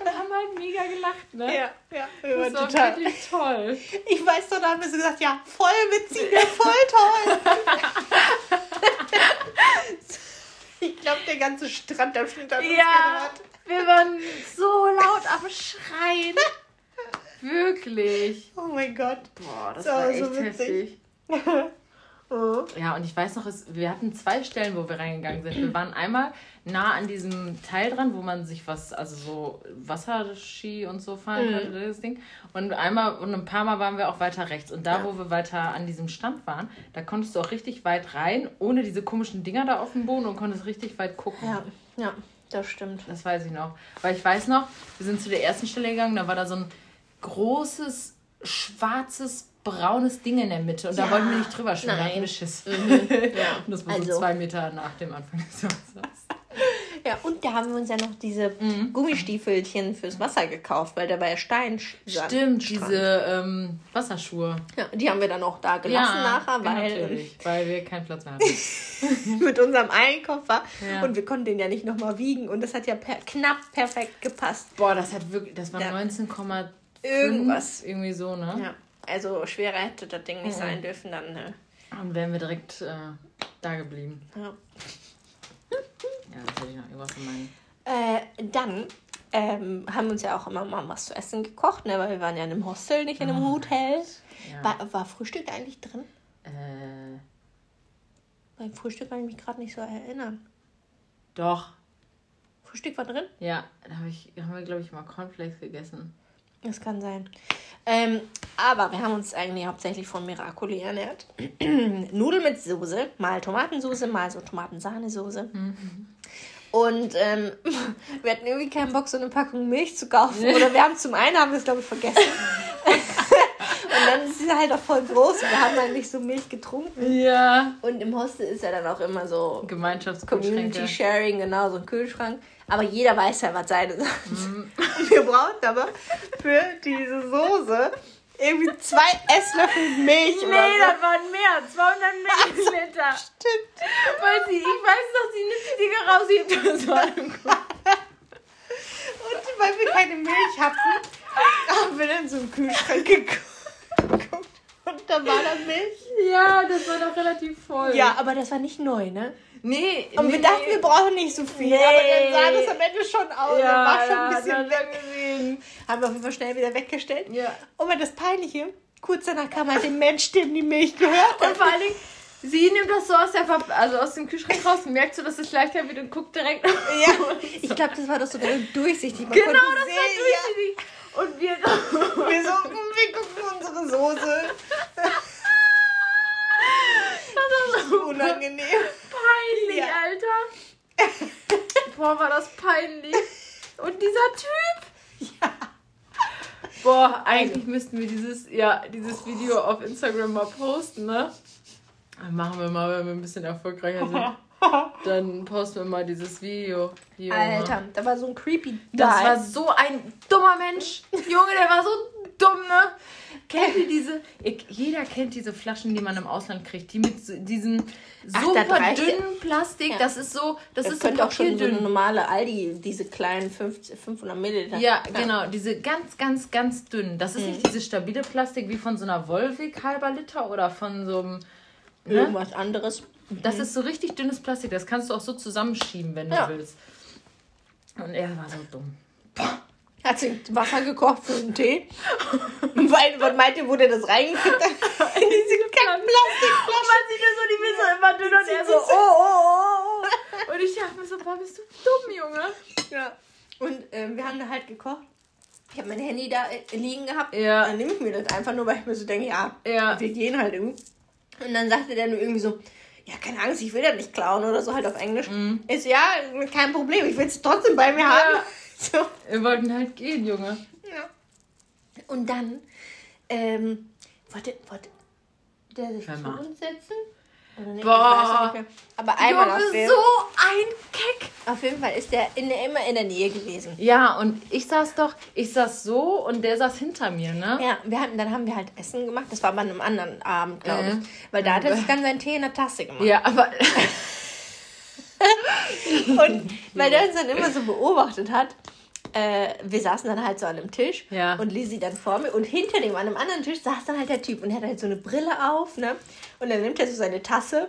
Und haben halt mega gelacht, ne? Ja, ja, wir Das war total. wirklich toll. Ich weiß doch, da haben wir so gesagt, ja, voll witzig, ja, voll toll. ich glaube, der ganze Strandabschnitt hat uns Ja, gehört. wir waren so laut am Schreien. Wirklich. Oh mein Gott. Boah, das So, war so echt witzig. heftig. Ja, und ich weiß noch, es, wir hatten zwei Stellen, wo wir reingegangen sind. Wir waren einmal nah an diesem Teil dran, wo man sich was, also so Wasserski und so fahren konnte, das Ding. Und einmal und ein paar Mal waren wir auch weiter rechts. Und da, Ja. wo wir weiter an diesem Stand waren, da konntest du auch richtig weit rein, ohne diese komischen Dinger da auf dem Boden und konntest richtig weit gucken. Ja, ja, das stimmt. Das weiß ich noch. Weil ich weiß noch, wir sind zu der ersten Stelle gegangen, da war da so ein großes, schwarzes, braunes Ding in der Mitte. Und da Ja. wollten wir nicht drüber schwimmen, da Nein. Schiss. Ja. Und das war Also. so zwei Meter nach dem Anfang des Wassers. Ja, und da haben wir uns ja noch diese Mhm. Gummistiefelchen fürs Wasser gekauft, weil da war ja Stein. Stimmt, diese ähm, Wasserschuhe. Ja, die haben wir dann auch da gelassen nachher, weil natürlich, weil wir keinen Platz mehr hatten. mit unserem Einkoffer Ja. und wir konnten den ja nicht nochmal wiegen und das hat ja per knapp perfekt gepasst. Boah, das hat wirklich, das war Ja. 19,5 Irgendwas. irgendwie so, ne? Ja, also schwerer hätte das Ding nicht Mhm. sein dürfen dann. Ne? Und wären wir direkt äh, da geblieben. Ja. Ja, jetzt hätte ich noch irgendwas in meinen. Äh, dann ähm, haben wir uns ja auch immer mal was zu essen gekocht, ne? weil wir waren ja in einem Hostel, nicht in einem Hotel. Ja. War, war Frühstück eigentlich drin? Äh, Beim Frühstück kann ich mich gerade nicht so erinnern. doch. Frühstück war drin? Ja, da hab ich, haben wir, glaube ich, mal Cornflakes gegessen. Das kann sein. Ähm, aber wir haben uns eigentlich hauptsächlich von Miracoli ernährt. Nudeln mit Soße, mal Tomatensoße, mal so Tomatensahnesoße. Und ähm, wir hatten irgendwie keinen Bock, so eine Packung Milch zu kaufen. Oder wir haben zum einen, haben wir es glaube ich vergessen. Und dann ist sie halt auch voll groß. Wir haben halt nicht so Milch getrunken. Ja. Und im Hostel ist ja dann auch immer so Gemeinschaftskühlschränke. Community Sharing, genau, so ein Kühlschrank. Aber jeder weiß ja, was seine sind. Und wir brauchen aber für diese Soße irgendwie zwei Esslöffel Milch oder Nee, so. das waren mehr. 200 Milliliter. Stimmt. Weil sie, ich weiß noch, sie nimmt die Dinger raus, sie das war. Und weil wir keine Milch hatten, haben wir dann so im Kühlschrank geguckt. Und da war da Milch. Ja, das war doch relativ voll. Ja, aber das war nicht neu, ne? Nee. Und nee, wir dachten, wir brauchen nicht so viel. Nee. Aber dann sah das am Ende schon aus. ja, Ja, war schon ja, ein bisschen das weg. gesehen. Haben wir auf jeden Fall schnell wieder weggestellt. Ja. Und das Peinliche, kurz danach kam halt der Mensch, dem die Milch gehört Und vor allen Dingen, sie nimmt das so aus, der Ver also aus dem Kühlschrank raus und merkt so, dass es leichter wird und guckt direkt. Ja, ich glaube, das war doch sogar durchsichtig. Man Genau, das sehen, war durchsichtig. Und wir. Ja, wir, so, hm, wir gucken unsere Soße. dieser Typ? Ja. Boah, eigentlich müssten wir dieses, ja, dieses Video auf Instagram mal posten, ne? Dann machen wir mal, wenn wir ein bisschen erfolgreicher sind. Dann posten wir mal dieses Video. Junge. Alter, da war so ein creepy Das Guy. war so ein dummer Mensch. Junge, der war so dumm, ne? Kennt ihr diese? Jeder kennt diese Flaschen, die man im Ausland kriegt, die mit diesem super Ach, dünnen Plastik. Ja. Das ist so, das, das ist so auch schon so eine normale Aldi, diese kleinen 50, 500 Milliliter. Ja, ja, genau, diese ganz, ganz, ganz dünnen. Das ist mhm. nicht dieses stabile Plastik wie von so einer Volvic halber Liter oder von so einem ne? irgendwas anderes. Das mhm. ist so richtig dünnes Plastik. Das kannst du auch so zusammenschieben, wenn du ja. willst. Und er war so dumm. Hat sie Wasser gekocht für den Tee? Weil, was meint ihr, wo der das reingekriegt hat? In diese kacken Plastikflasche. Man sieht ja so, die so immer dünner und er so, oh, oh, oh, oh. Und ich dachte mir so, boah, bist du dumm, Junge. Ja. Und ähm, wir haben da halt gekocht. Ich habe mein Handy da äh, liegen gehabt. Ja. Dann nehme ich mir das einfach nur, weil ich mir so denke, ja, ja. wir gehen halt irgendwie. Und dann sagte der nur irgendwie so, ja, keine Angst, ich will das nicht klauen oder so halt auf Englisch. Mhm. Ist ja, kein Problem, ich will es trotzdem bei mir ja. haben. So. Wir wollten halt gehen, Junge. Ja. Und dann, ähm, wollte, wollte der sich zu uns setzen? Oder Boah. Aber einmal Junge, auf jeden, so ein Keck. Auf jeden Fall ist der in, immer in der Nähe gewesen. Ja, und ich saß doch, ich saß so und der saß hinter mir, ne? Ja, wir hatten, dann haben wir halt Essen gemacht. Das war bei einem anderen Abend, glaube ich. Äh. Weil da hat er sich dann seinen Tee in der Tasse gemacht. Ja, aber... und weil der uns dann immer so beobachtet hat, äh, wir saßen dann halt so an einem Tisch ja. und Lizzie dann vor mir und hinter dem an einem anderen Tisch saß dann halt der Typ und er hat halt so eine Brille auf, ne? Und dann nimmt er so seine Tasse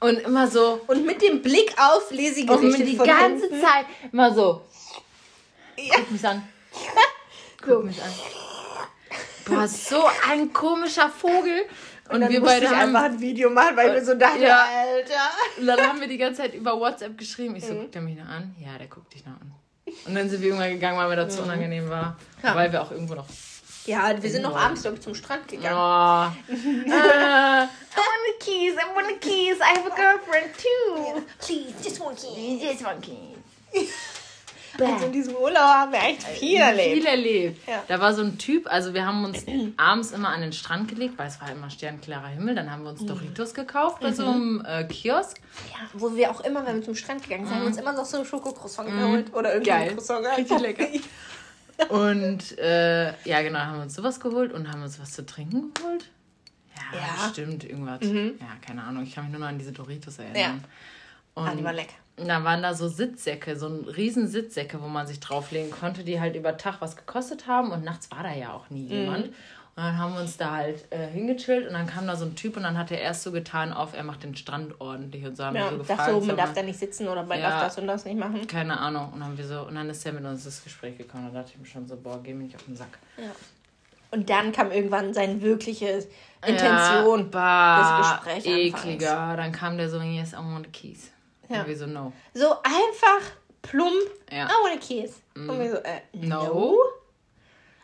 und immer so und mit dem Blick auf Lizzie gerichtet und die ganze hinten. Zeit immer so. Ja. Guck mich an. Guck so. mich an. Boah, so ein komischer Vogel. Und, und wir beide haben einfach ein Video machen, weil wir so dachten, ja. Alter. Und dann haben wir die ganze Zeit über WhatsApp geschrieben. Ich so, mhm. guckt er mich noch an? Ja, der guckt dich noch an. Und dann sind wir irgendwann gegangen, weil mir das zu unangenehm war. Ja. Weil wir auch irgendwo noch. Ja, wir sind noch abends, glaube ich, zum Strand gegangen. Oh. uh, I want a kiss, I want a kiss, I have a girlfriend too. Please, just one kiss. Just one kiss. Also in diesem Urlaub haben wir echt viel erlebt. Viel erlebt. Ja. Da war so ein Typ, also wir haben uns abends immer an den Strand gelegt, weil es war immer sternklarer Himmel. Dann haben wir uns mhm. Doritos gekauft bei mhm. so einem äh, Kiosk. Ja, wo wir auch immer, wenn wir zum Strand gegangen sind, mhm. haben wir uns immer noch so ein Schokocroissant mhm. geholt. Oder irgendwie Croissant. Richtig lecker. und äh, ja, genau, haben wir uns sowas geholt und haben uns was zu trinken geholt. Ja, ja. stimmt, irgendwas. Mhm. Ja, keine Ahnung. Ich kann mich nur noch an diese Doritos erinnern. Ja. Und ah, die war lecker da waren da so Sitzsäcke, so ein riesen Sitzsäcke, wo man sich drauflegen konnte, die halt über Tag was gekostet haben und nachts war da ja auch nie jemand. Mhm. Und dann haben wir uns da halt äh, hingechillt und dann kam da so ein Typ und dann hat er erst so getan auf, er macht den Strand ordentlich und so haben ja, wir so gefragt. Dachte so, man darf da nicht sitzen oder man ja, darf das und das nicht machen. Keine Ahnung. Und dann, haben wir so, und dann ist er mit uns ins Gespräch gekommen. Da dachte ich mir schon so, boah, geh mir nicht auf den Sack. Ja. Und dann kam irgendwann seine wirkliche Intention ja, bah, des Gesprächs. Ekliger. Dann kam der so, yes, I want keys. Ja. Und so, no. So einfach, plump, ja. I want a kiss. Mm. Und wir so, äh, no. no.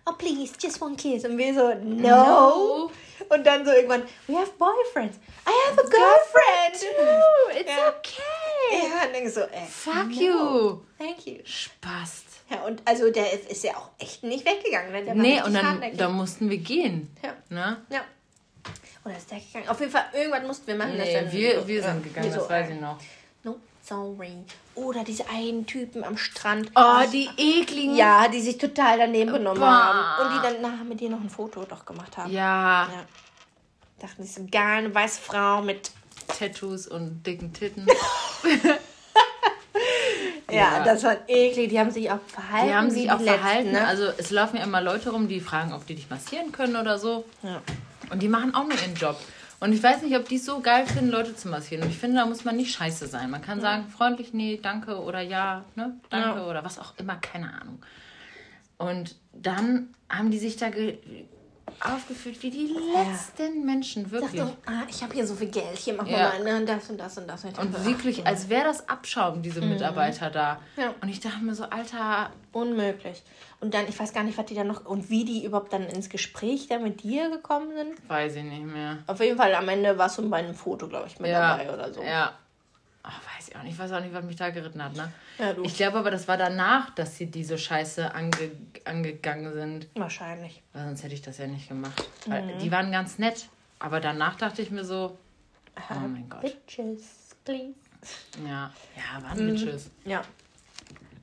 Oh, please, just one kiss. Und wir so, no. no. Und dann so irgendwann, we have boyfriends. I have a girlfriend. too. It's ja. okay. Ja, und dann so, äh, fuck no. you. Thank you. Spaß. Ja, und also der ist ja auch echt nicht weggegangen. Ne? Der nee, und dann da mussten wir gehen. Ja. Ne? Ja. Oder ist der gegangen? Auf jeden Fall, irgendwann mussten wir machen. Nee, dass wir, wir sind gegangen, das so, weiß ich noch sorry. Oder diese einen Typen am Strand. Oh, die ekligen. Ja, die sich total daneben benommen bah. haben. Und die dann nachher mit dir noch ein Foto doch gemacht haben. Ja. ja. Dachten, sie so geil, eine weiße Frau mit Tattoos und dicken Titten. ja, ja, das war eklig. Die haben sich auch verhalten. Die haben sich auch verhalten. ne? Also es laufen ja immer Leute rum, die fragen, ob die dich massieren können oder so. Ja. Und die machen auch nur ihren Job. Und ich weiß nicht, ob die es so geil finden, Leute zu massieren. Und ich finde, da muss man nicht scheiße sein. Man kann ja. sagen, freundlich, nee, danke oder ja, ne, danke ja. oder was auch immer, keine Ahnung. Und dann haben die sich da aufgeführt wie die letzten ja. Menschen, wirklich. Dachte, ah, ich habe hier so viel Geld, hier machen wir ja. mal ne, das und das und das. Und, und wirklich, als wäre das Abschaum, diese mhm. Mitarbeiter da. Ja. Und ich dachte mir so, Alter. Unmöglich. Und dann, ich weiß gar nicht, was die dann noch und wie die überhaupt dann ins Gespräch da mit dir gekommen sind. Weiß ich nicht mehr. Auf jeden Fall am Ende warst du bei einem Foto, glaube ich, mit dabei oder so. Ja. Oh, weiß ich auch nicht. Ich weiß auch nicht, was mich da geritten hat, ne? Ja. Ich glaube aber, das war danach, dass sie diese Scheiße ange angegangen sind. Wahrscheinlich. Weil sonst hätte ich das ja nicht gemacht. Mhm. Die waren ganz nett. Aber danach dachte ich mir so, oh mein Gott. Bitches, please. Ja, ja, waren mhm. Bitches. Ja.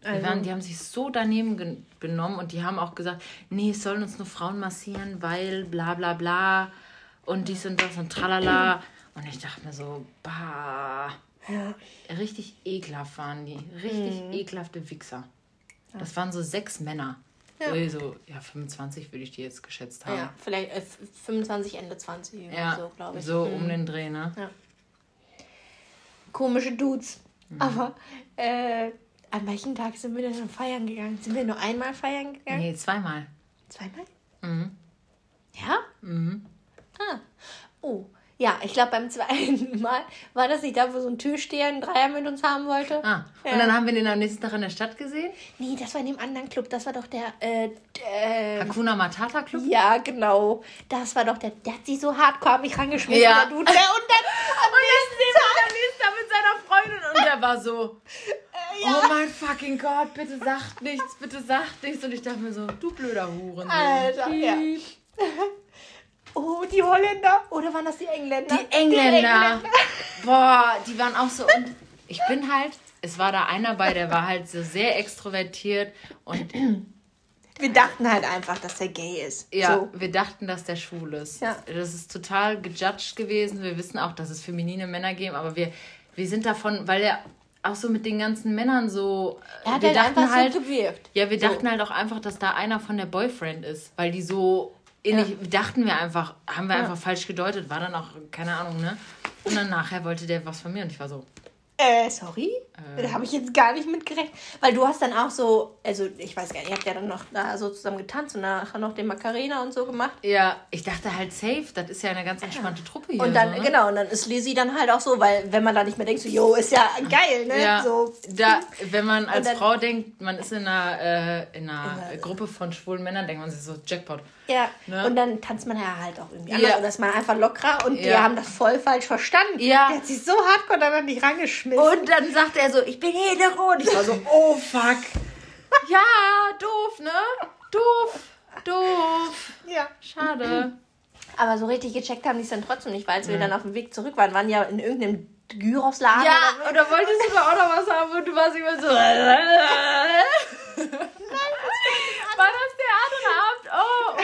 Also. Die, waren, die haben sich so daneben genommen und die haben auch gesagt, nee, es sollen uns nur Frauen massieren, weil bla bla bla und dies und das und tralala. Und ich dachte mir so, bah. Ja. Richtig ekelhaft waren die. Richtig mhm. ekelhafte Wichser. Das waren so sechs Männer. Ja. Also, ja, 25 würde ich die jetzt geschätzt haben. Ja, vielleicht äh, 25, Ende 20 ja, so, glaube ich. So mhm. um den Dreh, ne? Ja. Komische Dudes. Mhm. Aber äh, an welchem Tag sind wir denn feiern gegangen? Sind wir nur einmal feiern gegangen? Nee, zweimal. Zweimal? Mhm. Ja? Mhm. Ah. Oh, ja, ich glaube beim zweiten Mal war das nicht da, wo so ein Türsteher einen Dreier mit uns haben wollte. Ah, ja. und dann haben wir den am nächsten Tag in der Stadt gesehen? Nee, das war in dem anderen Club. Das war doch der... Äh, äh, Hakuna Matata Club? Ja, genau. Das war doch der... Der hat sich so hardcore an mich rangeschmissen, ja. der Dude. und dann... und dann ist er mit seiner Freundin und der war so... Äh, ja. Oh mein fucking Gott, bitte sagt nichts, bitte sagt nichts. Und ich dachte mir so, du blöder Huren. Alter, ja. Oh, die Holländer. Oder waren das die Engländer? Die Engländer. Die Engländer. Boah, die waren auch so. Und ich bin halt, es war da einer bei, der war halt so sehr extrovertiert und. Wir dachten halt einfach, dass der gay ist. Ja, so. wir dachten, dass der schwul ist. Ja. Das ist total gejudged gewesen. Wir wissen auch, dass es feminine Männer geben, aber wir, wir sind davon, weil er auch so mit den ganzen Männern so. Er hat wir halt dachten einfach halt, so gewirkt. Ja, wir so. dachten halt auch einfach, dass da einer von der Boyfriend ist, weil die so ähnlich, ja. dachten wir einfach, haben wir ja. einfach falsch gedeutet, war dann auch, keine Ahnung, ne? Und dann nachher wollte der was von mir und ich war so, äh, sorry? Äh. Da habe ich jetzt gar nicht mitgerechnet. Weil du hast dann auch so, also ich weiß gar nicht, ihr habt ja dann noch da so zusammen getanzt und nachher noch den Macarena und so gemacht. Ja, ich dachte halt safe, das ist ja eine ganz entspannte ja. Truppe hier. Und dann, so, ne? genau, und dann ist Lizzie dann halt auch so, weil wenn man da nicht mehr denkt, so, yo, ist ja geil, ne? Ja, so. da, wenn man als dann, Frau denkt, man ist in einer, äh, in einer in Gruppe von schwulen Männern, denkt man sich so, Jackpot. Ja, ne? und dann tanzt man ja halt auch irgendwie anders. Ja. Oder ist man einfach lockerer und ja. die haben das voll falsch verstanden. Ja. Der hat sich so hardcore dann an dich rangeschmissen. Und dann sagt er so, ich bin hetero. Und ich war so, oh fuck. ja, doof, ne? Doof. Doof. Ja. Schade. Aber so richtig gecheckt haben die es dann trotzdem nicht, weil als wir dann auf dem Weg zurück waren, waren ja in irgendeinem Gyros-Laden. Ja, oder, oder wolltest du da auch noch was haben und du warst immer so. War das der andere Abend? Oh,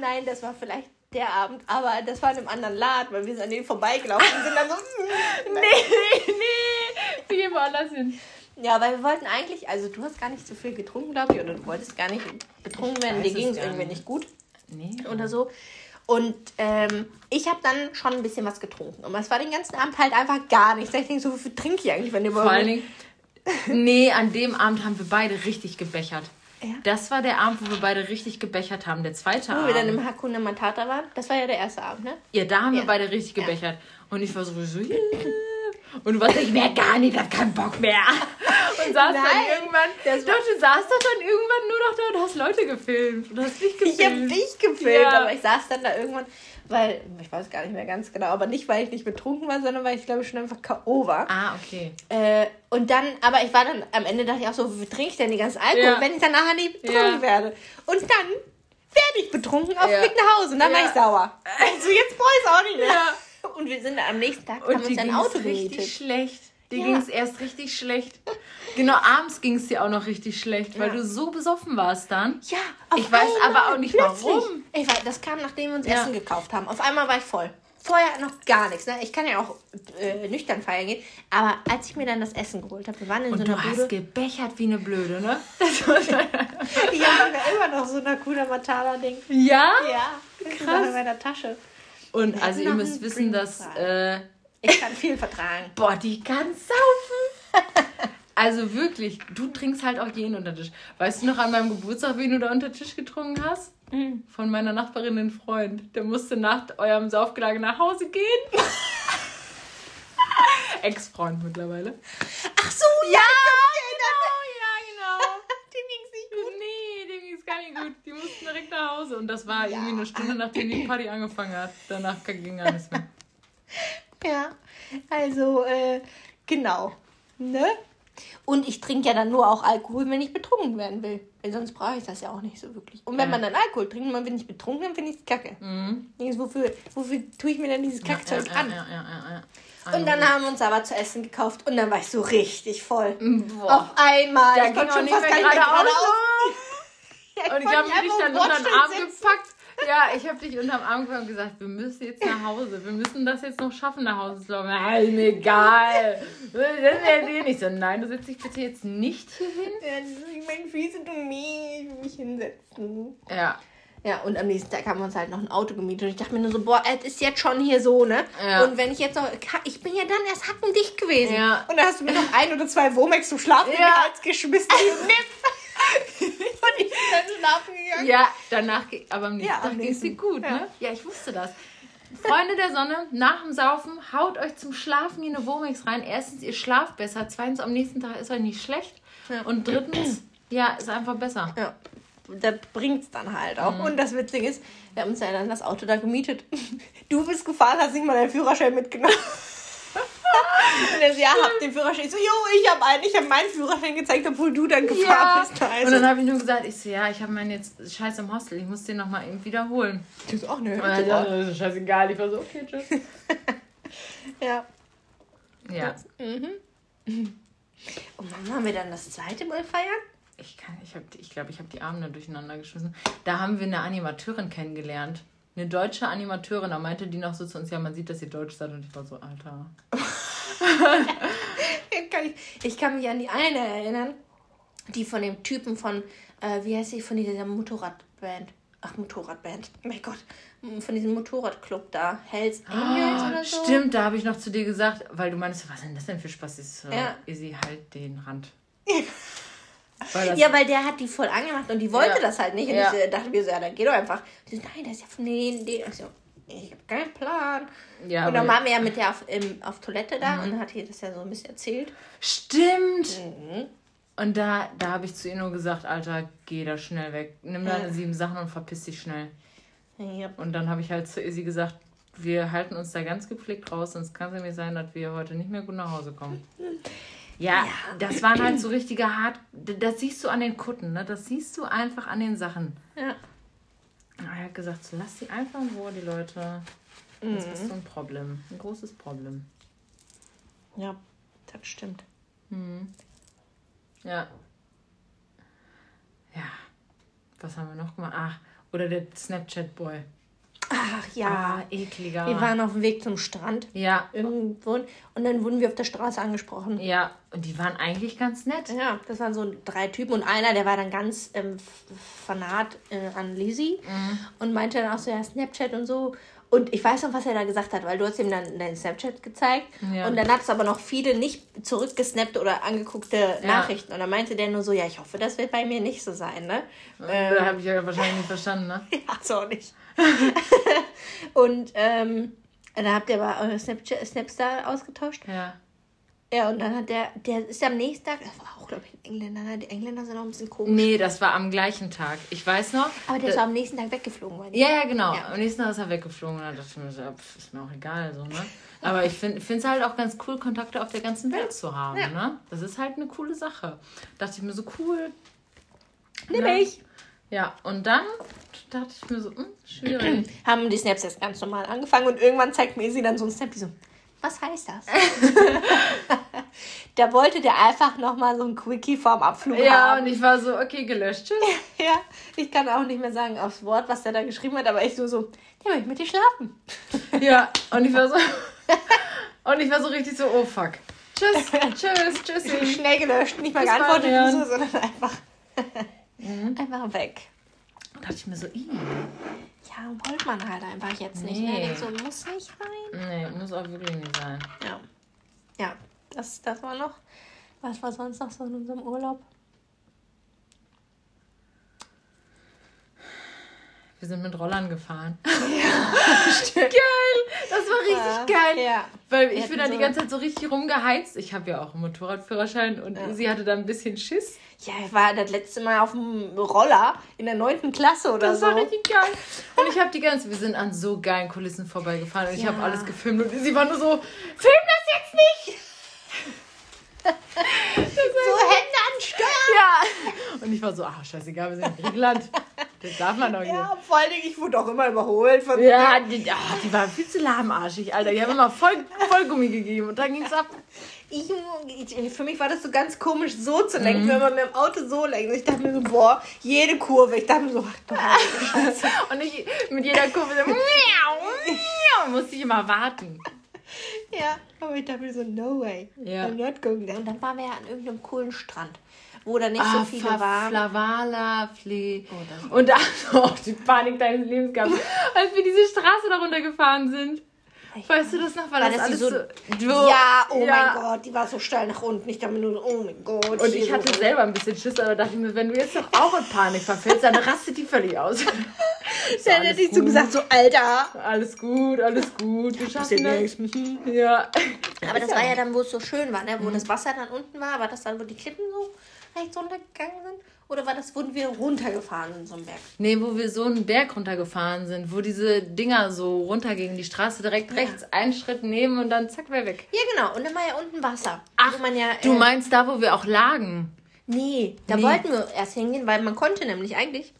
Nein, das war vielleicht der Abend, aber das war in einem anderen Laden, weil wir sind an denen vorbeigelaufen und sind dann so. nee, nee, nee. Wir gehen woanders hin. Ja, weil wir wollten eigentlich, also du hast gar nicht so viel getrunken, glaube ich, oder du wolltest gar nicht betrunken werden, dir ging es irgendwie nicht gut. Nee. Oder so. Und ähm, ich habe dann schon ein bisschen was getrunken. Und es war den ganzen Abend halt einfach gar nichts. Ich denke so, wie viel trinke ich eigentlich, wenn ihr Vor allen Dingen, nee, an dem Abend haben wir beide richtig gebechert. Ja. Das war der Abend, wo wir beide richtig gebechert haben. Der zweite wo Abend. Wo wir dann im Hakuna Matata waren. Das war ja der erste Abend, ne? Ja, da haben ja. wir beide richtig gebechert. Und ich war so, so yeah. Und du warst ich mehr gar nicht, ich hab keinen Bock mehr. Und saß Nein, dann irgendwann, das doch, du saßt doch dann irgendwann nur noch da und hast Leute gefilmt. Du hast dich gefilmt. Ich hab dich gefilmt, ja. aber ich saß dann da irgendwann weil, ich weiß gar nicht mehr ganz genau, aber nicht, weil ich nicht betrunken war, sondern weil ich, glaube ich, schon einfach K.O. war. Ah, okay. Äh, und dann, aber ich war dann, am Ende dachte ich auch so, wie trinke ich denn die ganze Alkohol, ja. wenn ich dann nachher nicht betrunken ja. werde? Und dann werde ich betrunken auf dem Weg nach Hause und dann war ich sauer. Also jetzt brauche ich es auch nicht mehr. Und wir sind dann am nächsten Tag, und haben uns ein Auto richtig schlecht. Dir ja. ging es erst richtig schlecht. Genau, abends ging es dir auch noch richtig schlecht, weil ja. du so besoffen warst dann. Ja, Ich weiß aber auch nicht plötzlich. warum. Ich weiß, das kam, nachdem wir uns ja. Essen gekauft haben. Auf einmal war ich voll. Vorher noch gar nichts. Ne? Ich kann ja auch äh, nüchtern feiern gehen. Aber als ich mir dann das Essen geholt habe, wir waren in Und so einer du Bude. hast gebechert wie eine Blöde, ne? ich habe immer noch so eine cooler Matala-Ding. Ja? Ja. Krass. in meiner Tasche. Und also ihr müsst wissen, dass... Äh, ich kann viel vertragen. Boah, die kann saufen. Also wirklich, du trinkst halt auch jeden unter Tisch. Weißt du noch an meinem Geburtstag, wen du da unter Tisch getrunken hast? Mhm. Von meiner Nachbarin, den Freund. Der musste nach eurem Saufgelage nach Hause gehen. Ex-Freund mittlerweile. Ach so, ja, ja genau, ja, genau. dem ging's nicht gut. Nee, dem ging's gar nicht gut. Die mussten direkt nach Hause. Und das war ja. irgendwie eine Stunde, nachdem die Party angefangen hat. Danach ging gar nichts mehr. Ja, also, äh, Genau. Ne? Und ich trinke ja dann nur auch Alkohol, wenn ich betrunken werden will. Weil sonst brauche ich das ja auch nicht so wirklich. Und wenn Ja. man dann Alkohol trinkt und man wird nicht betrunken, dann finde ich es kacke. Mhm. Wofür, wofür tue ich mir denn dieses Kackzeug ja, an? Ja, ja, ja, ja. Und dann haben wir uns aber zu essen gekauft und dann war ich so richtig voll. Boah. Auf einmal. Da ich konnte schon fast gar nicht mehr geradeaus. Ja, Und ich habe einfach dann unter den Arm sitzen. gepackt. Ja, ich habe dich unterm Arm gepackt und gesagt, wir müssen jetzt nach Hause. Wir müssen das jetzt noch schaffen, nach Hause zu laufen. Nein, egal. Das wäre dir nicht so. Nein, du setzt dich bitte jetzt nicht hier hin. Ja, Meine Füße tun weh, ich will mich hinsetzen. Ja. Ja, und am nächsten Tag haben wir uns halt noch ein Auto gemietet. Und ich dachte mir nur so, boah, es ist jetzt schon hier so, ne? Ja. Und wenn ich jetzt noch. Ich bin ja dann erst hackendicht gewesen. Ja. Und dann hast du mir noch ein oder zwei Womex zum Schlafen in den Ja. Hals geschmissen. Nimm. Und ich bin dann schlafen gegangen. Ja, danach, aber am nächsten Ja, Tag ging es dir gut, Ja. ne? Ja, ich wusste das. Freunde der Sonne, nach dem Saufen, haut euch zum Schlafen hier eine Womex rein. Erstens, ihr schlaft besser. Zweitens, am nächsten Tag ist euch nicht schlecht. Ja. Und drittens, ja, ist einfach besser. Ja. Da bringt's dann halt auch. Mhm. Und das Witzige ist, wir haben uns ja dann das Auto da gemietet. Du bist gefahren, hast nicht mal deinen Führerschein mitgenommen. Und er so, ja, hab den Führerschein. Ich so, jo, ich habe einen, ich habe meinen Führerschein gezeigt, obwohl du dann gefahren Ja. bist. Also, Und dann habe ich nur gesagt, ich so, ja, ich habe meinen jetzt Scheiß im Hostel, ich muss den nochmal eben wiederholen. du so, ach nö. Und dann, ja, das ist scheißegal. Ich war so, okay, tschüss. Ja. Ja, Und wann haben wir dann das zweite Mal feiern? ich kann, ich glaube, ich, glaub, ich habe die Arme da durcheinander geschmissen. Da haben wir eine Animateurin kennengelernt. Eine deutsche Animateurin, da meinte die noch so zu uns, ja, man sieht, dass ihr deutsch seid. Und ich war so, Alter. Ich kann, ich kann mich an die eine erinnern, die von dem Typen von, äh, wie heißt sie, von dieser Motorradband. Ach, Motorradband. Oh mein Gott. Von diesem Motorradclub da. Hells Angels oder so. Ah, Stimmt, da habe ich noch zu dir gesagt, weil du meinst, was ist denn das denn für Spaß? Ich so, Ja. Izzy, halt den Rand. Weil Ja, weil der hat die voll angemacht und die wollte Ja. das halt nicht. Und Ja. ich äh, dachte mir so, ja, dann geh doch einfach. Die so, nein, das ist ja von denen. denen. Ich so, ich habe keinen Plan. ja, und dann Mhm. waren wir ja mit der auf, im, auf Toilette da und dann hat die das ja so ein bisschen erzählt. Stimmt! Mhm. Und da, da habe ich zu ihr nur gesagt, Alter, geh da schnell weg. Nimm deine Ja. sieben Sachen und verpiss dich schnell. Ja. Und dann habe ich halt zu Izzy gesagt, wir halten uns da ganz gepflegt raus, sonst kann es nämlich sein, dass wir heute nicht mehr gut nach Hause kommen. Ja, das waren halt so richtige hart. Das siehst du an den Kutten, ne? Das siehst du einfach an den Sachen. Ja. Und Er hat gesagt, so, lass sie einfach in Ruhe, die Leute. Das Mhm. ist so ein Problem. Ein großes Problem. ja, das stimmt. Ja. Ja. Was haben wir noch gemacht? Ach, oder der Snapchat-Boy. Ach ja. Ah, ekliger. Wir waren auf dem Weg zum Strand ja, irgendwo und dann wurden wir auf der Straße angesprochen. ja. Und die waren eigentlich ganz nett. Ja, das waren so drei Typen und einer, der war dann ganz ähm, fanat äh, an Lizzie und meinte dann auch so, ja, Snapchat und so. Und ich weiß noch, was er da gesagt hat, weil du hast ihm dann dein Snapchat gezeigt Ja. und dann hat es aber noch viele nicht zurückgesnappte oder angeguckte Nachrichten. Und dann meinte der nur so, ja, ich hoffe, das wird bei mir nicht so sein, ne? Ähm, Da habe ich ja wahrscheinlich nicht verstanden, ne? ja, so nicht. und ähm, dann habt ihr aber eure Snapchat, Snapstar ausgetauscht. Ja. Ja, und dann hat der, der ist am nächsten Tag, das war auch, glaube ich, ein Engländer? Die Engländer sind auch ein bisschen komisch. Nee, das war am gleichen Tag. Ich weiß noch. Aber der da- ist am nächsten Tag weggeflogen, ich. Ja, ja, genau. Ja. Am nächsten Tag ist er weggeflogen und dann dachte ich mir so, pf, ist mir auch egal, so, ne? Aber ich finde es halt auch ganz cool, Kontakte auf der ganzen Welt zu haben, Ja. ne? Das ist halt eine coole Sache. Dachte ich mir so, cool. Nimm ne? ich. Ja, und dann dachte ich mir so, hm, schwierig. Haben die Snaps jetzt ganz normal angefangen und irgendwann zeigt mir sie dann so ein Snap, die so, was heißt das? da wollte der einfach nochmal so ein Quickie vorm Abflug ja, haben. und ich war so, okay, gelöscht, tschüss. Ja, ich kann auch nicht mehr sagen aufs Wort, was der da geschrieben hat, aber ich so, so, der möchte mit dir schlafen. Ja, und ich war so, und ich war so richtig so, oh fuck. Tschüss, tschüss, tschüssi. Schnell gelöscht, nicht mal geantwortet, so, sondern einfach, Mhm. einfach weg. Da dachte ich mir so, ih. Ja, wollte man halt einfach jetzt nicht. Nee. Ne? So muss nicht rein. Nee, muss auch wirklich nicht sein. Ja. Ja, das, das war noch. Was war sonst noch so in unserem Urlaub? Wir sind mit Rollern gefahren. geil! Das war richtig Ja, geil. ja. Weil ich bin da die so- ganze Zeit so richtig rumgeheizt. Ich habe ja auch einen Motorradführerschein und sie hatte da ein bisschen Schiss. Ja, ich war das letzte Mal auf dem Roller in der neunten Klasse oder Das so. war richtig geil. Und ich habe die ganze, wir sind an so geilen Kulissen vorbeigefahren und ich Ja. habe alles gefilmt und sie war nur so, film das jetzt nicht! Steuer! Ja. Und ich war so, ach, scheißegal, wir sind in Griechenland. Das darf man doch hier. Ja, vor allen Dingen, ich wurde auch immer überholt von Ja, die, ah, die war viel zu lahmarschig, Alter. Die haben immer voll, voll Gummi gegeben und dann ging's ab. Ich, ich, für mich war das so ganz komisch, so zu lenken, wenn man mit dem Auto so lenkt. Ich dachte mir so, boah, jede Kurve. Ich dachte mir so, ach du Scheiße. Und ich mit jeder Kurve so, miau, miau, musste ich immer warten. Ja, aber ich dachte mir so, no way. Ja. I'm not going there. Und dann waren wir ja an irgendeinem coolen Strand, wo da nicht Ah, so viele waren. Flavala, Fle. das- und da oh, die Panik deines Lebens gehabt, als wir diese Straße da runtergefahren sind. Weißt du das noch? Weil War das, das die alles so- so, Ja, oh Ja. mein Gott, die war so steil nach unten. Ich dachte mir nur, oh mein Gott. Und ich so hatte selber ein bisschen Schiss, aber dachte mir, wenn du jetzt doch auch in Panik verfällst, dann rastet die völlig aus. Dann alles hätte ich so gut. gesagt, so, Alter. Alles gut, alles gut. Wir schaffen Passiert das. nichts. Ja. Aber das war ja dann, wo es so schön war, ne? wo das Wasser dann unten war. War das dann, wo die Klippen so rechts runtergegangen sind? Oder war das, wo wir runtergefahren sind, so ein Berg? Nee, wo wir so einen Berg runtergefahren sind, wo diese Dinger so runtergingen, die Straße direkt rechts, einen Schritt nehmen und dann zack, wäre weg. Ja, genau. Und dann war ja unten Wasser. Ach, man ja, du äh, meinst da, wo wir auch lagen? Nee, da Nee. wollten wir erst hingehen, weil man konnte nämlich eigentlich,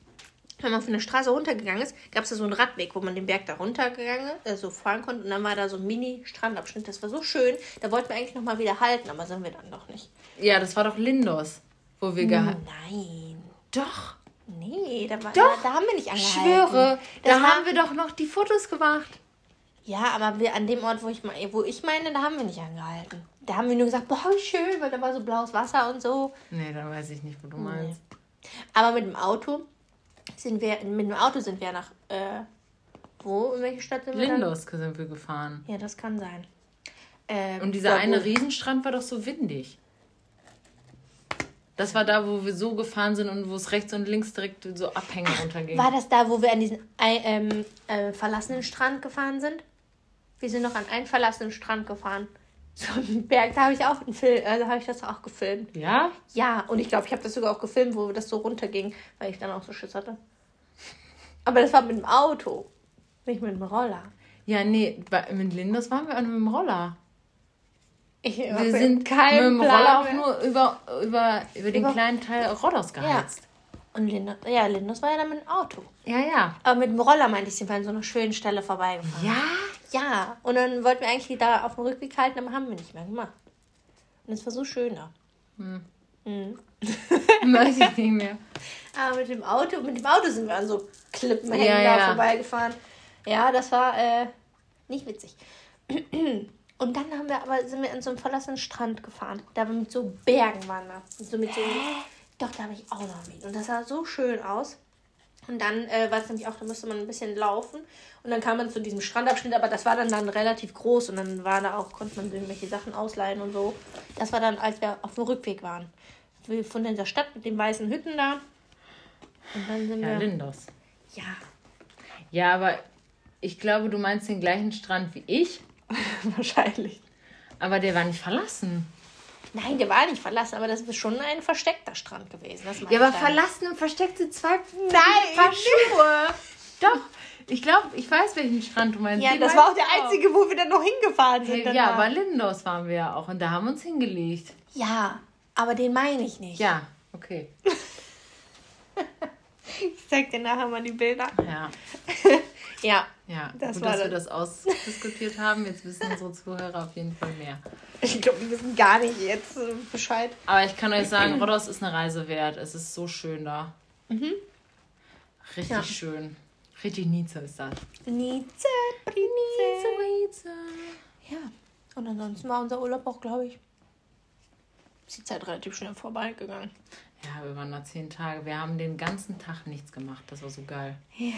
wenn man von der Straße runtergegangen ist, gab es da so einen Radweg, wo man den Berg da runtergegangen äh, so fahren konnte. Und dann war da so ein Mini-Strandabschnitt. Das war so schön. Da wollten wir eigentlich nochmal wieder halten, aber sind wir dann doch nicht. Ja, das war doch Lindos, wo wir gehalten. Nein. Doch. Nee, da, war, Doch. da, da haben wir nicht Ich angehalten. schwöre, Das da war- haben wir doch noch die Fotos gemacht. Ja, aber wir an dem Ort, wo ich, wo ich meine, da haben wir nicht angehalten. Da haben wir nur gesagt, boah, wie schön, weil da war so blaues Wasser und so. Nee, dann weiß ich nicht, wo du meinst. Aber mit dem Auto sind wir, mit dem Auto sind wir nach, äh, wo, in welche Stadt sind wir dann? Lindos sind wir gefahren. Ja, das kann sein. Ähm, Und dieser eine Riesenstrand war doch so windig. Das war da, wo wir so gefahren sind und wo es rechts und links direkt so Abhänge runterging. War das da, wo wir an diesen ähm, äh, verlassenen Strand gefahren sind? Wir sind noch an einen verlassenen Strand gefahren. So einen Berg, da habe ich auch einen Film, also habe ich das auch gefilmt. Ja? Ja, und ich glaube, ich habe das sogar auch gefilmt, wo das so runterging, weil ich dann auch so Schiss hatte. Aber das war mit dem Auto, nicht mit dem Roller. Ja, nee, mit Lindos waren wir auch mit dem Roller. Ich Wir sind mit keinen dem Roller auch nur über, über, über den Über- kleinen Teil Rodos Ja. geheizt. Und Lindos, ja, Lindos war ja dann mit dem Auto. Ja, ja. Aber mit dem Roller meinte ich, sind wir an so einer schönen Stelle vorbeigefahren. Ja? Ja, und dann wollten wir eigentlich da auf dem Rückweg halten, aber haben wir nicht mehr gemacht. Und es war so schön da. Weiß ich nicht mehr. Aber mit dem Auto, mit dem Auto sind wir an so Klippen Ja, ja. vorbeigefahren. Ja, das war äh, nicht witzig. Und dann haben wir aber sind wir an so einem verlassenen Strand gefahren. Da wir mit so Bergen waren da. Und So mit so, doch, da habe ich auch noch mit. Und das sah so schön aus. Und dann äh, war es nämlich auch, da musste man ein bisschen laufen. Und dann kam man zu diesem Strandabschnitt, aber das war dann, dann relativ groß. Und dann war da auch, konnte man irgendwelche Sachen ausleihen und so. Das war dann, als wir auf dem Rückweg waren. Wir von dieser Stadt mit den weißen Hütten da. Und dann sind Ja, wir. Lindos. Ja, Ja, aber ich glaube, du meinst den gleichen Strand wie ich, wahrscheinlich. aber der war nicht verlassen. Nein, der war nicht verlassen, aber das ist schon ein versteckter Strand gewesen. Ja, aber verlassen und versteckt sind zwei Nein! Paar Schuhe. Doch, ich glaube, ich weiß, welchen Strand du meinst. Ja, das war auch der du einzige, wo wir dann noch hingefahren sind. Ja, danach. bei Lindos waren wir ja auch und da haben wir uns hingelegt. ja, aber den meine ich nicht. Ja, okay. Ich zeig dir nachher mal die Bilder. Ja, Ja, ja. Das Gut, war dass wir das. das ausdiskutiert haben. Jetzt wissen unsere Zuhörer auf jeden Fall mehr. ich glaube, wir wissen gar nicht jetzt äh, Bescheid. Aber ich kann euch sagen, Rhodos ist eine Reise wert. Es ist so schön da. Richtig Ja. schön. Richtig Nietzsche ist das. Nize, Nize. Ja, und ansonsten war unser Urlaub auch, glaube ich, ist die Zeit relativ schnell vorbeigegangen. Ja, wir waren da zehn Tage. Wir haben den ganzen Tag nichts gemacht. Das war so geil. Ja,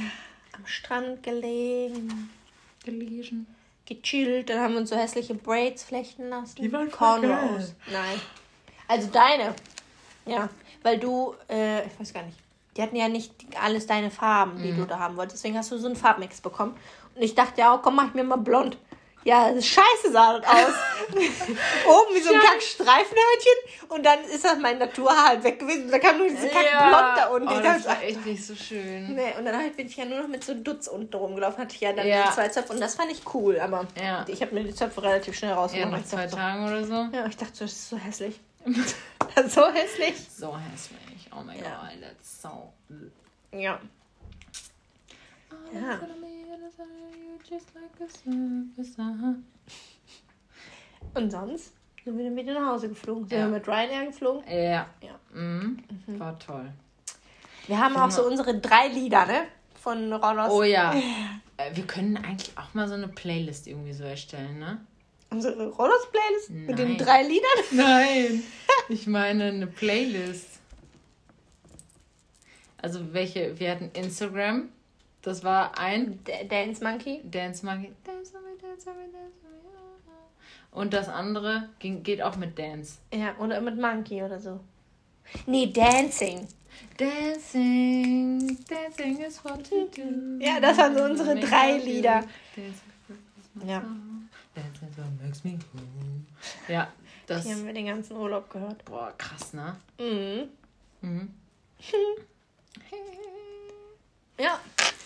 am Strand gelegen, Gelesen. gechillt, dann haben wir uns so hässliche Braids flechten lassen. Die waren Cornrows. Nein. Also deine. Ja, weil du, äh, ich weiß gar nicht. Die hatten ja nicht alles deine Farben, Mhm. die du da haben wolltest. Deswegen hast du so einen Farbmix bekommen. Und ich dachte, ja, oh, komm, mach ich mir mal blond. Ja, das scheiße sah das aus. Oben wie so ein Kack-Streifenhörnchen und dann ist das mein Naturhaar halt weg gewesen. Und da kam nur diese Kack-Blond da unten. Oh, das war echt nicht so schön. Nee, und dann halt bin ich ja nur noch mit so Dutz unten rumgelaufen. Hatte ich ja dann Ja. zwei Zöpfe und das fand ich cool. Aber ich habe mir die Zöpfe relativ schnell Ja, rausgemacht. nach zwei Tagen oder so. Ja, ich dachte, so, das ist so hässlich. so hässlich. So hässlich. Oh mein Ja. Gott, that's so. Ja. Ja. Und sonst sind wir dann wieder nach Hause geflogen. Sind Ja. wir mit Ryanair geflogen? Ja. Ja. Mhm. War toll. Wir haben auch so unsere drei Lieder, ne? Von Ronos. Oh ja. Äh, Wir können eigentlich auch mal so eine Playlist irgendwie so erstellen, ne? Unsere Ronos-Playlist mit den drei Liedern. Nein. Ich meine eine Playlist. Also welche? Wir hatten Instagram. Das war ein D Dance Monkey. Dance Monkey. Dance Monkey, Dance Monkey, Dance Monkey. Und das andere ging, geht auch mit Dance. Ja, oder mit Monkey oder so. Nee, Dancing. Dancing, dancing is what we do. Ja, das waren so unsere drei Lieder. Ja. Dancing is what makes me cool. Ja, das. Die haben wir den ganzen Urlaub gehört. Boah, krass, ne? Mhm. Mhm. Ja.